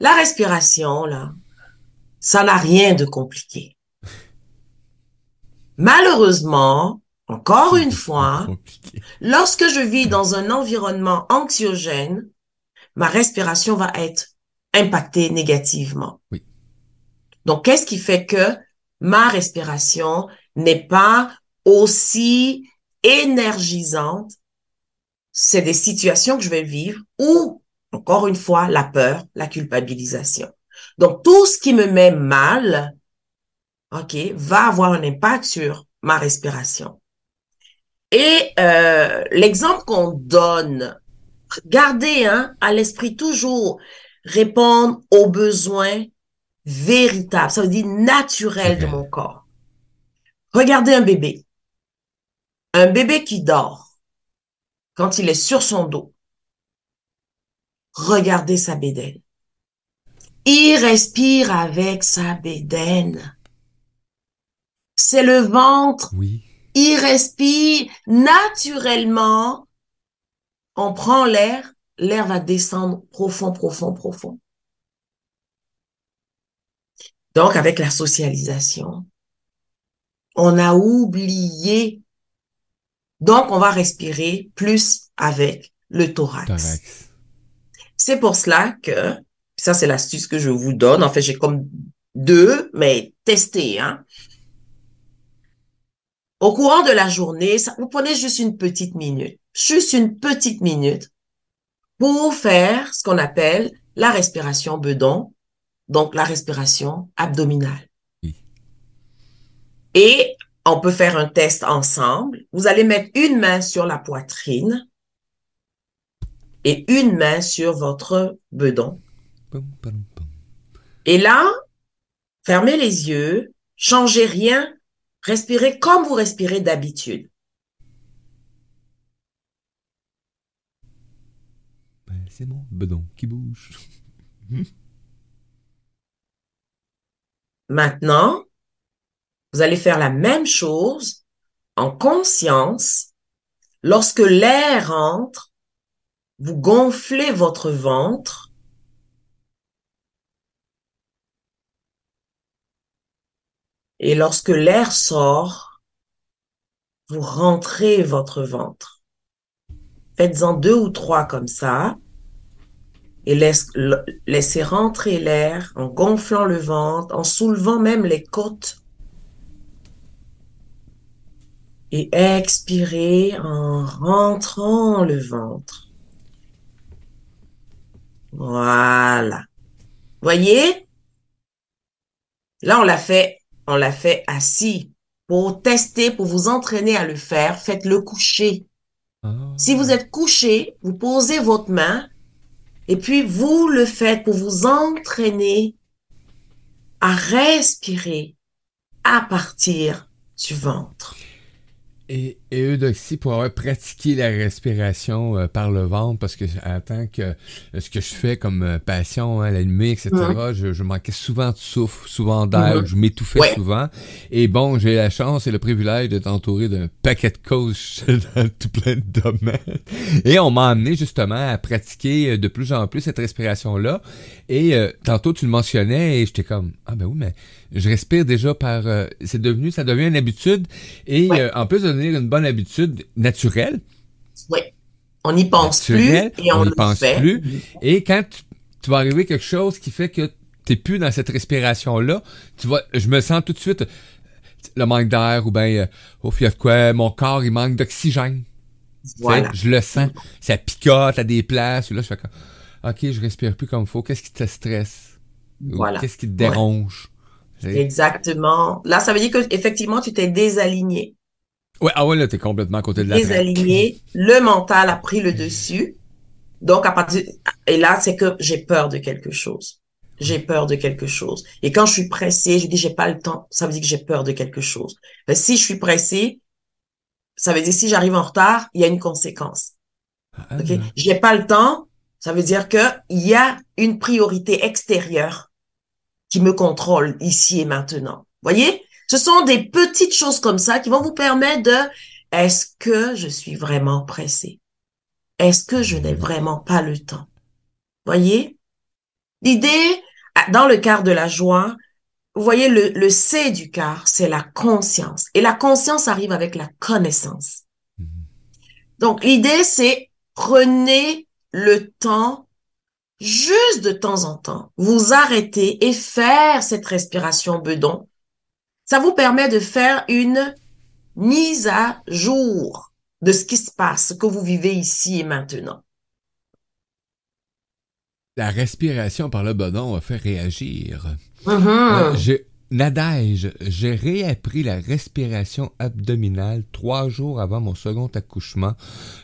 La respiration, là, ça n'a rien de compliqué. Malheureusement, encore une fois, Compliqué. lorsque je vis dans un environnement anxiogène, ma respiration va être impactée négativement. Oui. Donc, qu'est-ce qui fait que ma respiration n'est pas aussi énergisante? C'est des situations que je vais vivre ou, encore une fois, la peur, la culpabilisation. Donc, tout ce qui me met mal, OK, va avoir un impact sur ma respiration. Et euh, l'exemple qu'on donne, gardez hein, à l'esprit toujours répondre aux besoins véritables, ça veut dire naturels de mon corps. Regardez un bébé. Un bébé qui dort, quand il est sur son dos, regardez sa bédaine. Il respire avec sa bédaine. C'est le ventre Oui. il respire naturellement. On prend l'air, l'air va descendre profond, profond, profond. Donc, avec la socialisation, on a oublié. Donc, on va respirer plus avec le thorax. Thorax. C'est pour cela que, ça c'est l'astuce que je vous donne. En fait, j'ai comme deux, mais testez, hein. Au courant de la journée, ça, vous prenez juste une petite minute, juste une petite minute pour faire ce qu'on appelle la respiration bedon, donc la respiration abdominale. Oui. Et on peut faire un test ensemble. Vous allez mettre une main sur la poitrine et une main sur votre bedon. Et là, fermez les yeux, changez rien, respirez comme vous respirez d'habitude. Ben, c'est mon bedon qui bouge. Maintenant, vous allez faire la même chose en conscience. Lorsque l'air entre, vous gonflez votre ventre. Et lorsque l'air sort, vous rentrez votre ventre. Faites-en deux ou trois comme ça. Et laissez rentrer l'air en gonflant le ventre, en soulevant même les côtes. Et expirez en rentrant le ventre. Voilà. Voyez? Là, on l'a fait, on l'a fait assis. Pour tester, pour vous entraîner à le faire, faites-le coucher. Si vous êtes couché, vous posez votre main et puis vous le faites pour vous entraîner à respirer à partir du ventre. Et, et Eudoxie, pour avoir pratiqué la respiration euh, par le ventre, parce que en tant que euh, ce que je fais comme euh, passion, hein, la nuit, etc., je, je, manquais souvent de souffle, souvent d'air, je m'étouffais souvent. Et bon, j'ai la chance et le privilège d'être entouré d'un paquet de coachs dans tout plein de domaines. Et on m'a amené justement à pratiquer de plus en plus cette respiration-là. Et tantôt, tu le mentionnais et j'étais comme, ah ben oui, mais je respire déjà par... Euh, c'est devenu, ça devient une habitude. Et euh, en plus de devenir une bonne habitude naturelle. Oui. On n'y pense plus et on, n'y pense plus. Et quand tu, vas arriver quelque chose qui fait que t'es plus dans cette respiration-là, tu vois, je me sens tout de suite le manque d'air ou bien, euh, oh, il y a de quoi, mon corps, il manque d'oxygène. Voilà. Je le sens. Ça picote à des places. Là, je fais comme, OK, je respire plus comme il faut. Qu'est-ce qui te stresse? Voilà. Qu'est-ce qui te dérange? Exactement. Là, ça veut dire que effectivement, tu t'es désaligné. Ouais, ah ouais, là, t'es complètement à côté de la Désaligné. Le mental a pris le dessus. Donc, à partir, et là, c'est que j'ai peur de quelque chose. J'ai peur de quelque chose. Et quand je suis pressé, je dis j'ai pas le temps. Ça veut dire que j'ai peur de quelque chose. Mais si je suis pressé, ça veut dire si j'arrive en retard, il y a une conséquence. Ah. J'ai pas le temps. Ça veut dire que il y a une priorité extérieure qui me contrôle ici et maintenant. Voyez, ce sont des petites choses comme ça qui vont vous permettre de est-ce que je suis vraiment pressé Est-ce que je n'ai vraiment pas le temps? Voyez, l'idée dans le quart de la joie, vous voyez le, le C du quart, c'est la conscience et la conscience arrive avec la connaissance. Mm-hmm. Donc l'idée c'est prenez le temps juste de temps en temps, vous arrêter et faire cette respiration bedon, ça vous permet de faire une mise à jour de ce qui se passe, ce que vous vivez ici et maintenant. La respiration par le bedon a fait réagir. J'ai Nadège, j'ai réappris la respiration abdominale trois jours avant mon second accouchement.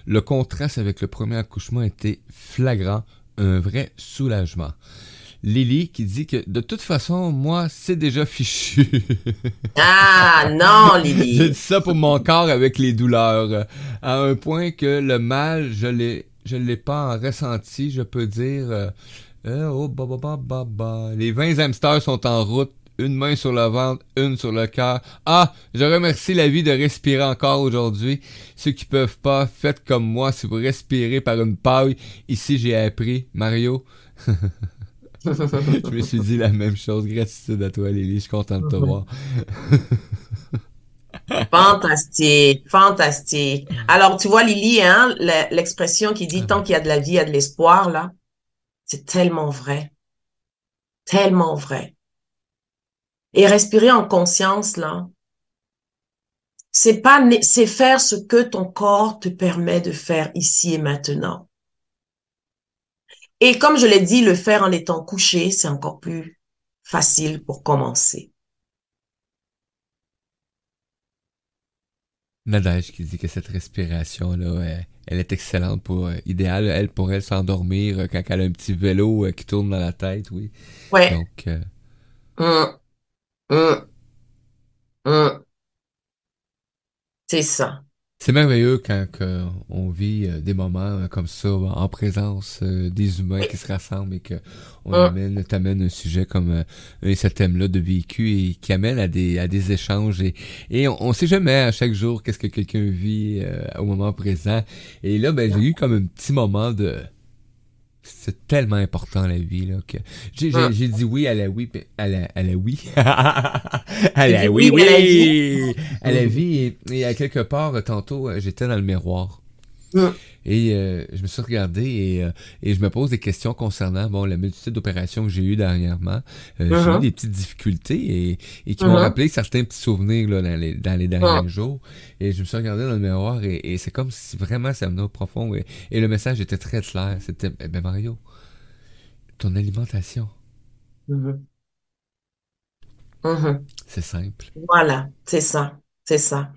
Le contraste avec le premier accouchement était flagrant un vrai soulagement. Lily qui dit que de toute façon, moi, c'est déjà fichu. ah non, Lily. J'ai dit ça pour mon corps avec les douleurs. À un point que le mal, je l'ai, je l'ai pas ressenti, je peux dire. Euh, euh, oh, bah, bah, bah, bah, Les 20 hamsters sont en route une main sur le ventre, une sur le cœur. Ah, je remercie la vie de respirer encore aujourd'hui. Ceux qui peuvent pas, faites comme moi si vous respirez par une paille. Ici, j'ai appris, Mario. je me suis dit la même chose. Gratitude à toi, Lily. Je suis content de te voir. fantastique, fantastique. Alors, tu vois, Lily, hein, l'expression qui dit tant qu'il y a de la vie, il y a de l'espoir, là. C'est tellement vrai. Tellement vrai. Et respirer en conscience, là, c'est pas, c'est faire ce que ton corps te permet de faire ici et maintenant. Et comme je l'ai dit, le faire en étant couché, c'est encore plus facile pour commencer. Nadège qui dit que cette respiration-là, elle, est excellente pour, euh, idéale, elle, pour elle s'endormir euh, quand elle a un petit vélo euh, qui tourne dans la tête, oui. Ouais. Donc, hum. Hum. Hum. C'est ça. C'est merveilleux quand on vit euh, des moments euh, comme ça en présence euh, des humains qui se rassemblent et que on hum. amène, t'amène un sujet comme ce thème-là de vécu et qui amène à des à des échanges et, et on, sait jamais à chaque jour qu'est-ce que quelqu'un vit au moment présent et là ben j'ai eu comme un petit moment de c'est tellement important la vie là que j'ai ah. dit oui à la oui à la à la oui à la oui oui à la vie et, à quelque part tantôt euh, j'étais dans le miroir ah. Et euh, je me suis regardé et, euh, et je me pose des questions concernant bon la multitude d'opérations que j'ai eues dernièrement j'ai eu uh-huh. des petites difficultés et, et qui m'ont uh-huh. rappelé certains petits souvenirs là, dans les dans les derniers ah. jours et je me suis regardé dans le miroir et, et c'est comme si vraiment ça venait au profond. Et, et, le message était très clair. C'était, eh ben Mario, ton alimentation. Mm-hmm. Mm-hmm. C'est simple. Voilà, c'est ça. C'est ça.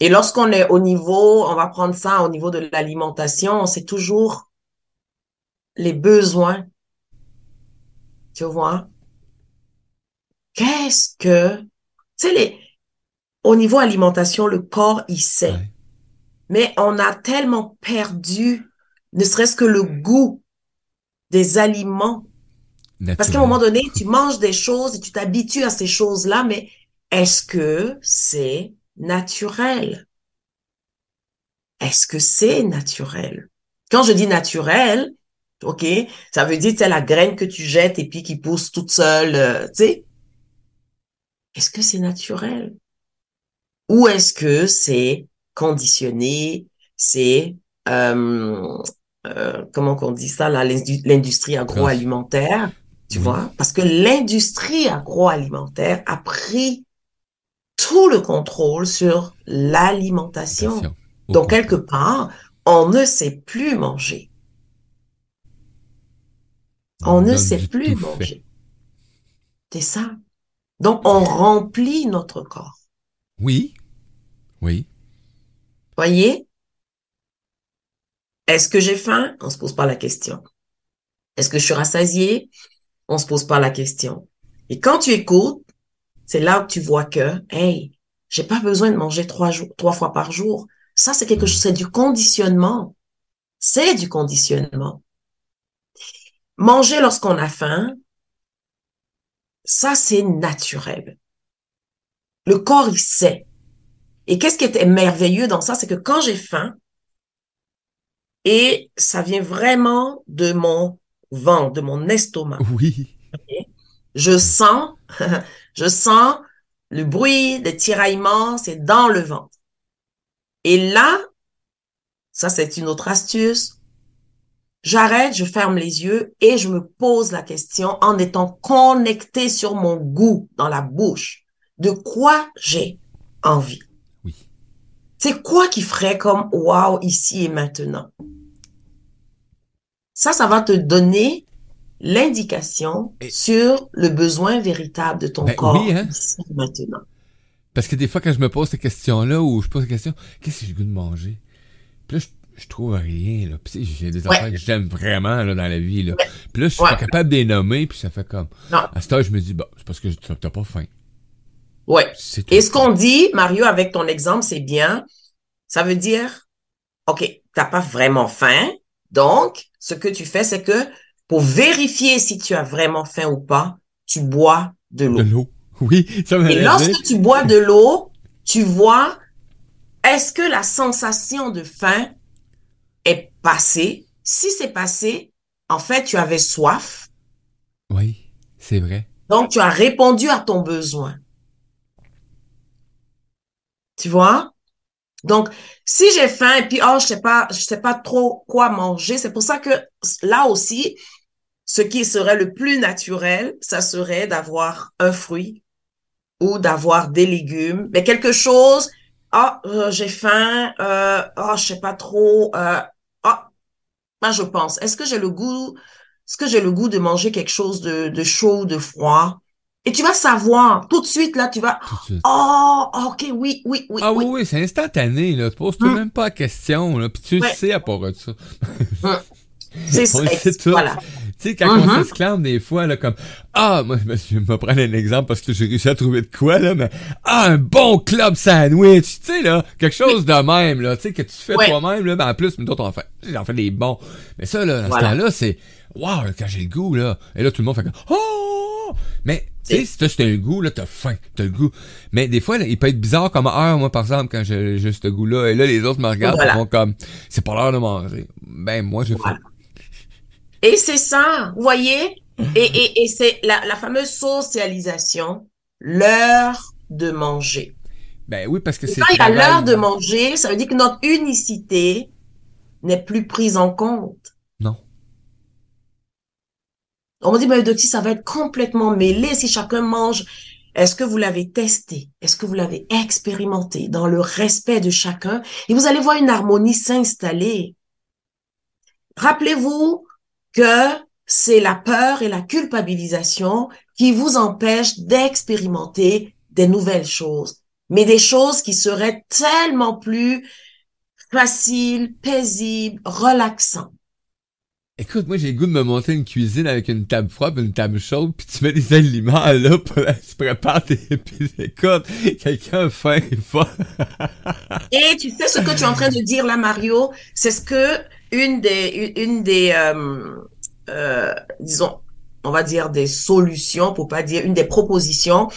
Et lorsqu'on est au niveau, on va prendre ça au niveau de l'alimentation, c'est toujours les besoins. Tu vois? Qu'est-ce que, tu sais, les, au niveau alimentation, le corps, il sait. Mais on a tellement perdu, ne serait-ce que le goût des aliments. Parce qu'à un moment donné, tu manges des choses et tu t'habitues à ces choses-là, mais est-ce que c'est naturel? Est-ce que c'est naturel? Quand je dis naturel, OK, ça veut dire, c'est la graine que tu jettes et puis qui pousse toute seule, euh, tu sais. Est-ce que c'est naturel? Ou est-ce que c'est conditionné, c'est, euh, euh, comment qu'on dit ça, l'industrie agroalimentaire, tu vois? Parce que l'industrie agroalimentaire a pris tout le contrôle sur l'alimentation. Donc, quelque part, on ne sait plus manger. On ne sait plus manger. C'est ça. Donc, on remplit notre corps. Oui. Oui. Voyez? Est-ce que j'ai faim? On se pose pas la question. Est-ce que je suis rassasié? On se pose pas la question. Et quand tu écoutes, c'est là où tu vois que, hey, j'ai pas besoin de manger trois fois par jour. Ça, c'est quelque chose, c'est du conditionnement. C'est du conditionnement. Manger lorsqu'on a faim, ça, c'est naturel. Le corps, il sait. Et qu'est-ce qui est merveilleux dans ça, c'est que quand j'ai faim, et ça vient vraiment de mon ventre, de mon estomac. Oui. Je sens, je sens le bruit des tiraillements, c'est dans le ventre. Et là, ça c'est une autre astuce, j'arrête, je ferme les yeux et je me pose la question en étant connecté sur mon goût dans la bouche. De quoi j'ai envie? Oui. C'est quoi qui ferait comme wow ici et maintenant? Ça, ça va te donner l'indication sur le besoin véritable de ton ben corps hein. ici et maintenant. Parce que des fois, quand je me pose ces questions-là, ou je pose la question, qu'est-ce que j'ai le goût de manger? Puis là, je, trouve rien, là. Puis j'ai des affaires que j'aime vraiment, là, dans la vie, là. Puis là, je suis pas capable de les nommer, puis ça fait comme... Non. À ce temps, je me dis, bon, c'est parce que t'as pas faim. Ouais. Et ce qu'on dit, Mario, avec ton exemple, c'est bien. Ça veut dire, OK, t'as pas vraiment faim. Donc, ce que tu fais, c'est que pour vérifier si tu as vraiment faim ou pas, tu bois de l'eau. De l'eau. Oui, ça Et lorsque tu bois de l'eau, tu vois, est-ce que la sensation de faim est passée? Si c'est passé, en fait, tu avais soif. Oui, c'est vrai. Donc, tu as répondu à ton besoin. Tu vois? Donc, si j'ai faim et puis, oh, je sais pas, je sais pas trop quoi manger, c'est pour ça que là aussi, ce qui serait le plus naturel, ça serait d'avoir un fruit ou d'avoir des légumes, mais quelque chose, ah, euh, j'ai faim, euh, oh, je sais pas trop, euh, ah, moi je pense, est-ce que j'ai le goût, est-ce que j'ai le goût de manger quelque chose de, de chaud ou de froid? Et tu vas savoir, tout de suite, là, tu vas, oh, ok, oui, oui, oui. Ah oui, oui, c'est instantané, là. Tu poses hum. même pas la question, là, puis tu sais à part de ça. Hum. C'est ça. Voilà. Tu sais, quand on uh-huh. s'exclame des fois, là, comme, ah, moi, je me prends un exemple parce que j'ai réussi à trouver de quoi, là, mais, ah, un bon club sandwich, tu sais, là, quelque chose de même, là, tu sais, que tu fais toi-même, là, mais en plus, nous autres, on fait, j'en fais des bons. Mais ça, là, dans ce temps-là, c'est, wow, quand j'ai le goût, là, et là, tout le monde fait comme, oh! Mais, tu sais, si t'as un goût, là, t'as faim, t'as le goût. Mais des fois, là, il peut être bizarre comme heure, moi, par exemple, quand j'ai juste ce goût-là, et là, les autres me regardent, ils font comme, c'est pas l'heure de manger. Ben, moi, j'ai faim. Et c'est ça, vous voyez? Et, et, et c'est la, la fameuse socialisation, l'heure de manger. Ben oui, parce que c'est. Quand il y a l'heure de manger, ça veut dire que notre unicité n'est plus prise en compte. Non. On me dit, mais docteur, ça va être complètement mêlé si chacun mange. Est-ce que vous l'avez testé? Est-ce que vous l'avez expérimenté dans le respect de chacun? Et vous allez voir une harmonie s'installer. Rappelez-vous que c'est la peur et la culpabilisation qui vous empêchent d'expérimenter des nouvelles choses. mais des choses qui seraient tellement plus faciles, paisibles, relaxantes. Écoute, moi, j'ai le goût de me monter une cuisine avec une table froide une table chaude, puis tu mets des aliments là, pour, tu prépares tes... Puis écoute, quelqu'un faim, il Et tu sais ce que tu es en train de dire là, Mario? C'est ce que une des, une des, euh, euh, disons, on va dire des solutions, pour pas dire une des propositions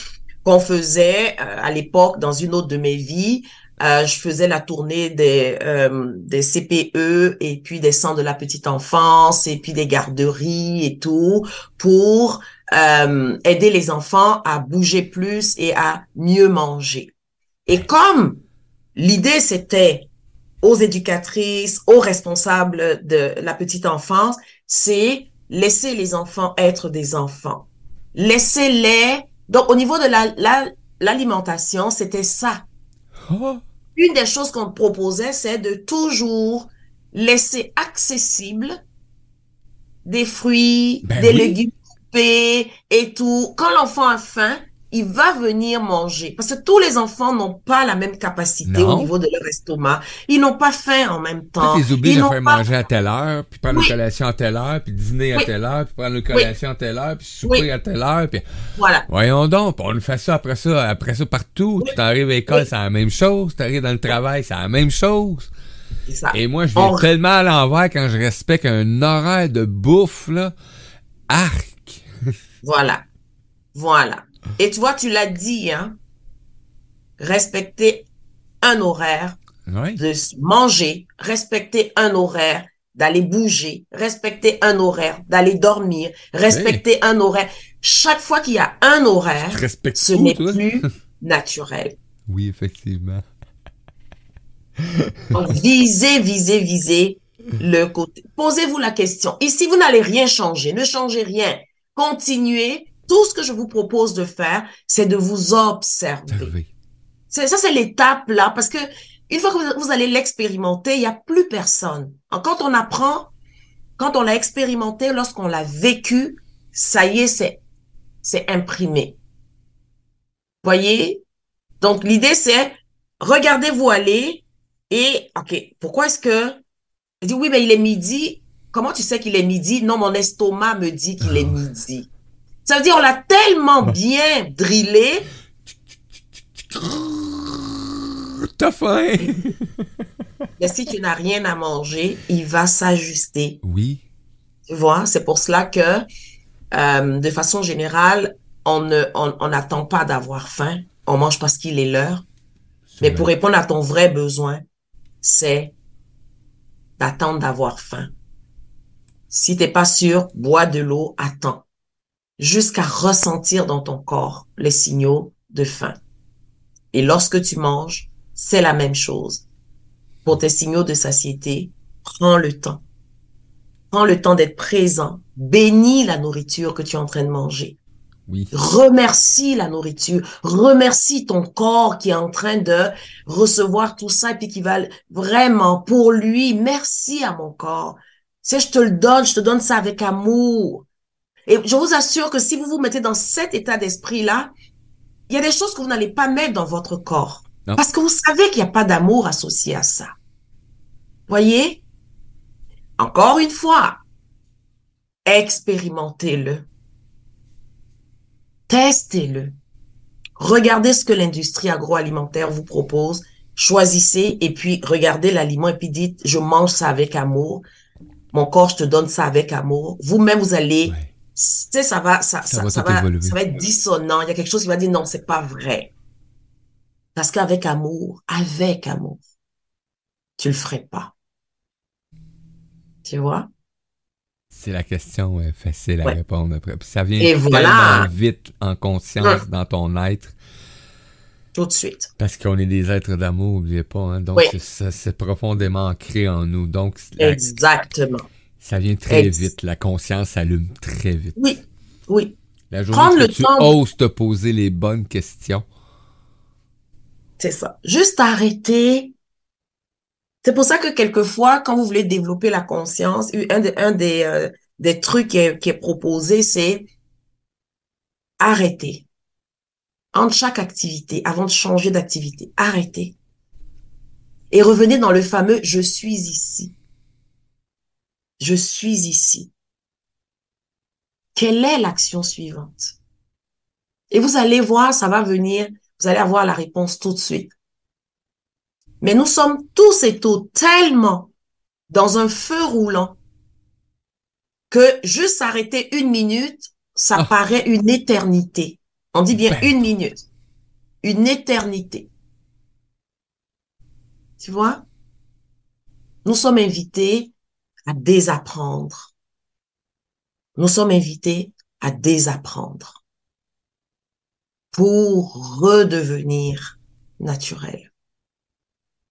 qu'on faisait euh, à l'époque dans une autre de mes vies, euh, je faisais la tournée des, euh, des CPE et puis des centres de la petite enfance et puis des garderies et tout pour euh, aider les enfants à bouger plus et à mieux manger. Et comme l'idée c'était aux éducatrices, aux responsables de la petite enfance, c'est laisser les enfants être des enfants. Laissez-les. Donc au niveau de la l'alimentation, c'était ça. Oh une des choses qu'on proposait, c'est de toujours laisser accessible des fruits, ben des légumes coupés et tout. Quand l'enfant a faim, il va venir manger. Parce que tous les enfants n'ont pas la même capacité au niveau de leur estomac. Ils n'ont pas faim en même temps. Ils oublient de faire manger à telle heure, puis prendre une collation à telle heure, puis dîner à telle heure, puis prendre une collation à telle heure, puis souper à telle heure, puis... Voilà. Voyons donc, on fait ça après ça, après ça partout. Tu arrives à l'école, c'est la même chose. Tu arrives dans le travail, c'est la même chose. Et moi, je vais tellement à l'envers quand je respecte un horaire de bouffe, là. Arc! voilà. Voilà. Et tu vois, tu l'as dit, hein, respecter un horaire de manger, respecter un horaire d'aller bouger, respecter un horaire d'aller dormir, respecter un horaire. Chaque fois qu'il y a un horaire, ce n'est plus naturel. Oui, effectivement. visez, visez, visez le côté. Posez-vous la question. Ici, vous n'allez rien changer. Ne changez rien. Continuez tout ce que je vous propose de faire, c'est de vous observer. C'est ça, c'est l'étape là, parce que une fois que vous, allez l'expérimenter, il n'y a plus personne. Quand on apprend, quand on l'a expérimenté, lorsqu'on l'a vécu, ça y est, c'est c'est imprimé. Voyez? Donc l'idée c'est regardez-vous aller et ok, pourquoi est-ce que dit oui mais il est midi. Comment tu sais qu'il est midi? Non, mon estomac me dit qu'il est midi. Ça veut dire on l'a tellement bien drillé. T'as faim. Mais si tu n'as rien à manger, il va s'ajuster. Oui. Tu vois, c'est pour cela que, euh, de façon générale, on ne, on n'attend pas d'avoir faim. On mange parce qu'il est l'heure. Mais pour répondre à ton vrai besoin, c'est d'attendre d'avoir faim. Si t'es pas sûr, bois de l'eau, attends jusqu'à ressentir dans ton corps les signaux de faim. Et lorsque tu manges, c'est la même chose. Pour tes signaux de satiété, prends le temps. Prends le temps d'être présent. Bénis la nourriture que tu es en train de manger. Oui. Remercie la nourriture. Remercie ton corps qui est en train de recevoir tout ça et puis qui va vraiment pour lui. Merci à mon corps. Si je te le donne, je te donne ça avec amour. Et je vous assure que si vous vous mettez dans cet état d'esprit-là, il y a des choses que vous n'allez pas mettre dans votre corps. Parce que vous savez qu'il n'y a pas d'amour associé à ça. Voyez? Encore une fois, expérimentez-le. Testez-le. Regardez ce que l'industrie agroalimentaire vous propose. Choisissez et puis regardez l'aliment et puis dites, je mange ça avec amour. Mon corps, je te donne ça avec amour. Vous-même, vous allez sais, ça va, ça, ça, va, ça va être dissonant. Il y a quelque chose qui va dire non, c'est pas vrai. Parce qu'avec amour, avec amour, tu le ferais pas. Tu vois? C'est la question facile à répondre après. Puis ça vient tellement vite en conscience hum. dans ton être. Tout de suite. Parce qu'on est des êtres d'amour, n'oubliez pas. Hein? Donc, c'est profondément ancré en nous. Donc, Exactement. Ça vient très vite. La conscience s'allume très vite. Oui, oui. La journée où tu oses te poser les bonnes questions. C'est ça. Juste arrêter. C'est pour ça que quelquefois, quand vous voulez développer la conscience, un, un des, euh, des trucs qui est, qui est proposé, c'est arrêter. entre chaque activité, avant de changer d'activité, arrêtez. Et revenez dans le fameux je suis ici. Je suis ici. Quelle est l'action suivante? Et vous allez voir, ça va venir, vous allez avoir la réponse tout de suite. Mais nous sommes tous et toutes tellement dans un feu roulant que juste s'arrêter une minute, ça ah. paraît une éternité. On dit bien une minute. Une éternité. Tu vois? Nous sommes invités à désapprendre. Nous sommes invités à désapprendre pour redevenir naturels,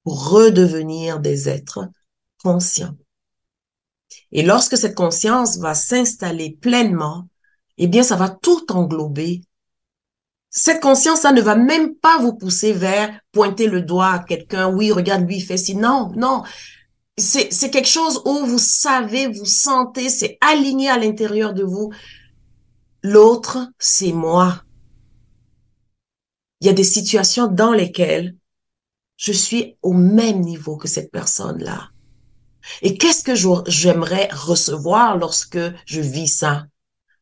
pour redevenir des êtres conscients. Et lorsque cette conscience va s'installer pleinement, eh bien, ça va tout englober. Cette conscience-là ne va même pas vous pousser vers pointer le doigt à quelqu'un. Oui, regarde, lui, il fait ci. Non, non. C'est, quelque chose où vous savez, vous sentez, c'est aligné à l'intérieur de vous. L'autre, c'est moi. Il y a des situations dans lesquelles je suis au même niveau que cette personne-là. Et qu'est-ce que j'aimerais recevoir lorsque je vis ça?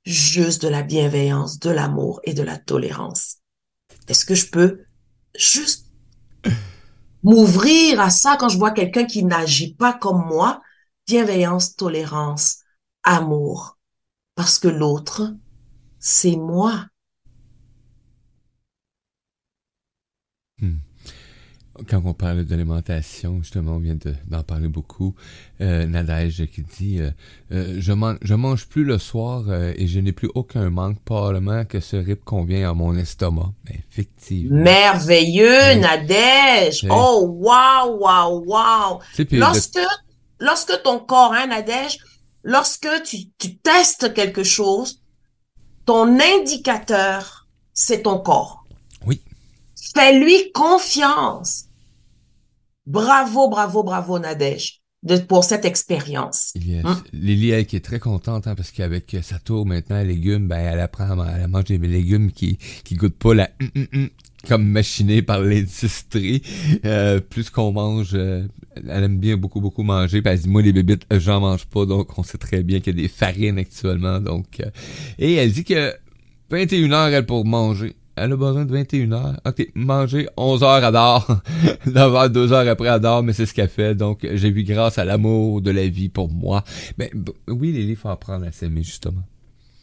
Juste de la bienveillance, de l'amour et de la tolérance. Est-ce que je peux juste m'ouvrir à ça quand je vois quelqu'un qui n'agit pas comme moi? Bienveillance, tolérance, amour. Parce que l'autre, c'est moi. Hmm quand on parle d'alimentation, justement, on vient d'en parler beaucoup. Euh, Nadège qui dit euh, euh, je, mange, je mange plus le soir euh, et je n'ai plus aucun manque, probablement que ce rip convient à mon estomac. effectivement. Merveilleux, Nadège! Oh, wow, wow, wow! Lorsque, lorsque ton corps, hein, Nadège, lorsque tu, tu testes quelque chose, ton indicateur, c'est ton corps. Oui. Fais-lui confiance. Bravo, bravo, bravo, Nadège, de, pour cette expérience. Yes. Hein? Lily, elle qui est très contente, hein, parce qu'avec sa tour maintenant, légumes, ben, elle apprend, elle mange des légumes qui, qui goûtent pas la hum, hum, hum, comme machinés par l'industrie. Euh, plus qu'on mange, euh, elle aime bien beaucoup, beaucoup manger. Puis elle dit, moi, les bébites, j'en mange pas, donc on sait très bien qu'il y a des farines actuellement. Donc, euh, et elle dit que 21 heures, elle, pour manger elle a besoin de 21 heures. OK, manger 11 heures à dort. 9 heures, 2 heures après à dort, mais c'est ce qu'elle fait. Donc, j'ai vu grâce à l'amour de la vie pour moi. Mais oui, Lily, il faut apprendre à s'aimer, justement.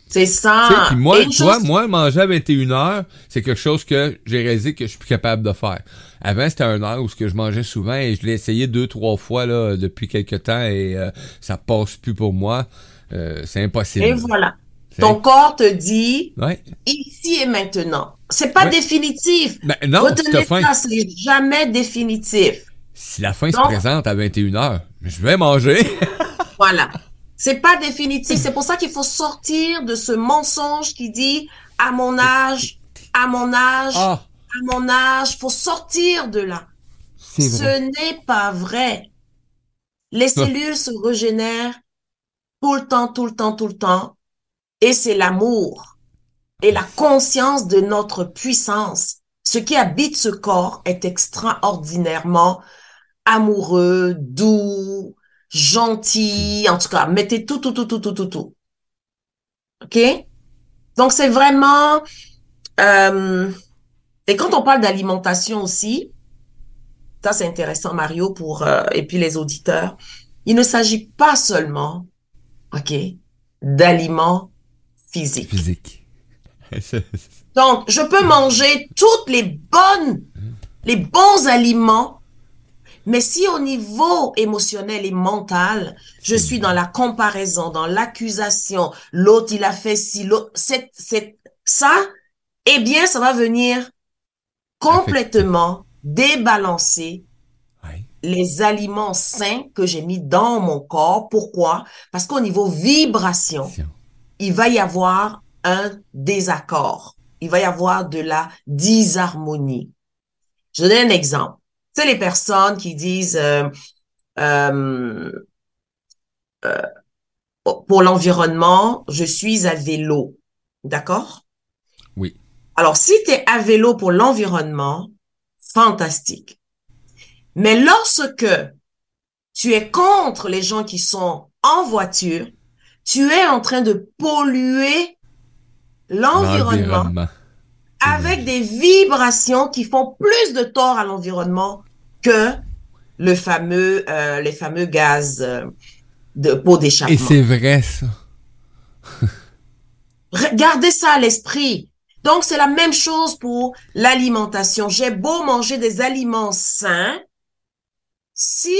C'est ça. Puis moi, tu vois, moi, manger à 21 heures, c'est quelque chose que j'ai réalisé que je suis plus capable de faire. Avant, c'était un heure où ce que je mangeais souvent et je l'ai essayé deux, trois fois là depuis quelques temps et euh, ça passe plus pour moi. Euh, c'est impossible. Et voilà. Ton corps te dit ici et maintenant. C'est pas définitif. Ben, non, Retenez ça, c'est jamais définitif. Si la fin se présente à 21h, je vais manger. voilà. C'est pas définitif. C'est pour ça qu'il faut sortir de ce mensonge qui dit à mon âge, à mon âge, ah. à mon âge. Faut sortir de là. Ce n'est pas vrai. Les cellules se régénèrent tout le temps, tout le temps, tout le temps. Et c'est l'amour et la conscience de notre puissance. Ce qui habite ce corps est extraordinairement amoureux, doux, gentil, en tout cas, mettez tout, tout, tout, tout, tout, tout, tout. OK? Donc, c'est vraiment... Euh, et quand on parle d'alimentation aussi, ça c'est intéressant, Mario, pour euh, et puis les auditeurs, il ne s'agit pas seulement, OK, d'aliments physique. Physique. Donc, je peux manger toutes les bonnes, les bons aliments, mais si au niveau émotionnel et mental, je suis dans la comparaison, dans l'accusation, l'autre il a fait ci, l'autre, c'est, c'est ça, eh bien, ça va venir complètement débalancer les aliments sains que j'ai mis dans mon corps. Pourquoi? Parce qu'au niveau vibration, il va y avoir un désaccord. Il va y avoir de la disharmonie. Je donne un exemple. C'est les personnes qui disent euh, euh, euh, pour l'environnement, je suis à vélo. D'accord? Oui. Alors, si tu es à vélo pour l'environnement, fantastique. Mais lorsque tu es contre les gens qui sont en voiture, tu es en train de polluer l'environnement avec des vibrations qui font plus de tort à l'environnement que le fameux, euh, les fameux gaz euh, de peau d'échappement. Et c'est vrai, ça. Gardez ça à l'esprit. Donc, c'est la même chose pour l'alimentation. J'ai beau manger des aliments sains, si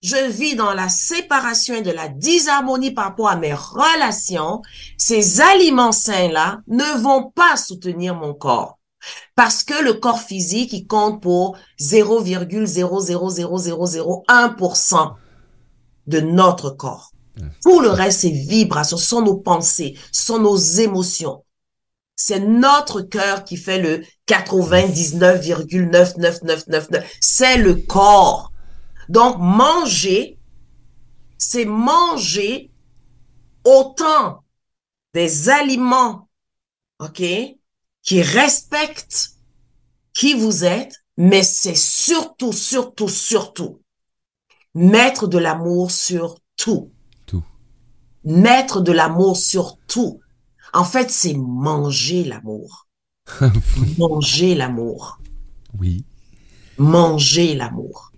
je vis dans la séparation et de la disharmonie par rapport à mes relations, ces aliments sains-là ne vont pas soutenir mon corps. Parce que le corps physique, il compte pour 0,00001% de notre corps. Tout le reste, c'est vibrations, ce sont nos pensées, ce sont nos émotions. C'est notre cœur qui fait le 99,99999. C'est le corps. Donc, manger, c'est manger autant des aliments, OK, qui respectent qui vous êtes, mais c'est surtout, surtout, surtout mettre de l'amour sur tout. Tout. Mettre de l'amour sur tout. En fait, c'est manger l'amour. manger l'amour. Oui. Manger l'amour.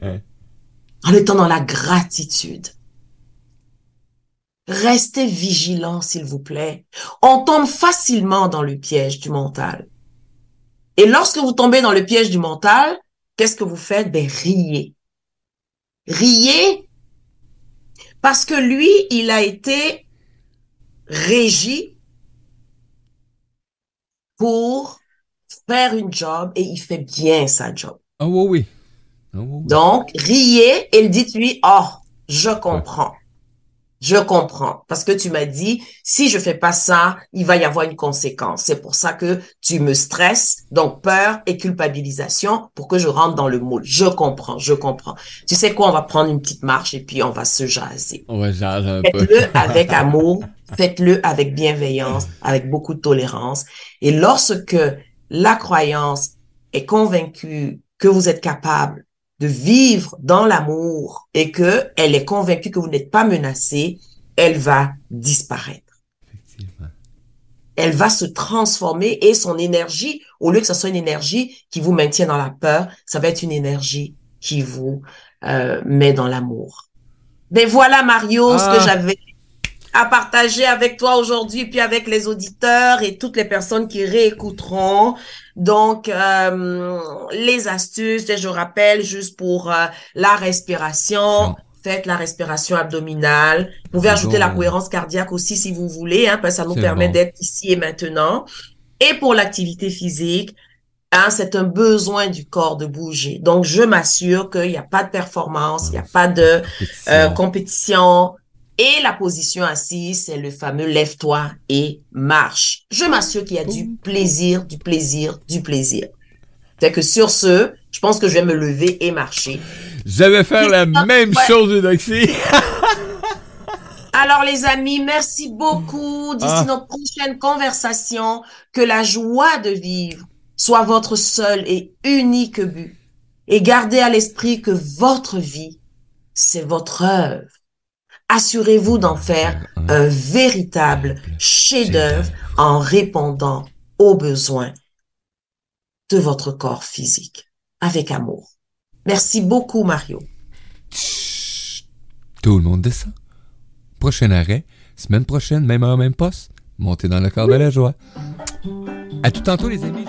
Hein? En étant dans la gratitude. Restez vigilants, s'il vous plaît. On tombe facilement dans le piège du mental. Et lorsque vous tombez dans le piège du mental, qu'est-ce que vous faites? Ben, riez. Riez parce que lui, il a été régi pour faire une job et il fait bien sa job. Ah oui, oui. Donc, riez et dites-lui, oh, je comprends. Je comprends. Parce que tu m'as dit, si je fais pas ça, il va y avoir une conséquence. C'est pour ça que tu me stresses. Donc, peur et culpabilisation pour que je rentre dans le moule. Je comprends, je comprends. Tu sais quoi? On va prendre une petite marche et puis on va se jaser. On va jaser un peu. Faites-le avec amour. Faites-le avec bienveillance, avec beaucoup de tolérance. Et lorsque la croyance est convaincue que vous êtes capable de vivre dans l'amour et que elle est convaincue que vous n'êtes pas menacé, elle va disparaître. Elle va se transformer et son énergie, au lieu que ce soit une énergie qui vous maintient dans la peur, ça va être une énergie qui vous euh, met dans l'amour. Ben voilà Mario, ce que ah. j'avais à partager avec toi aujourd'hui, puis avec les auditeurs et toutes les personnes qui réécouteront. Donc, euh, les astuces, je rappelle, juste pour euh, la respiration, faites la respiration abdominale. Vous pouvez ajouter la cohérence cardiaque aussi si vous voulez, hein, parce que ça nous permet d'être ici et maintenant. Et pour l'activité physique, hein, c'est un besoin du corps de bouger. Donc, je m'assure qu'il n'y a pas de performance, il n'y a pas de euh, compétition, et la position assise, c'est le fameux lève-toi et marche. Je m'assure qu'il y a du plaisir, du plaisir, du plaisir. C'est que sur ce, je pense que je vais me lever et marcher. Je vais faire la même chose, Doxy. Alors les amis, merci beaucoup. D'ici ah. notre prochaine conversation, que la joie de vivre soit votre seul et unique but. Et gardez à l'esprit que votre vie, c'est votre œuvre assurez-vous d'en faire un véritable chef-d'œuvre en répondant aux besoins de votre corps physique avec amour. Merci beaucoup, Mario. Tout le monde descend. Prochain arrêt, semaine prochaine, même heure, même poste. Montez dans le corps de la joie. À tout tantôt, les amis.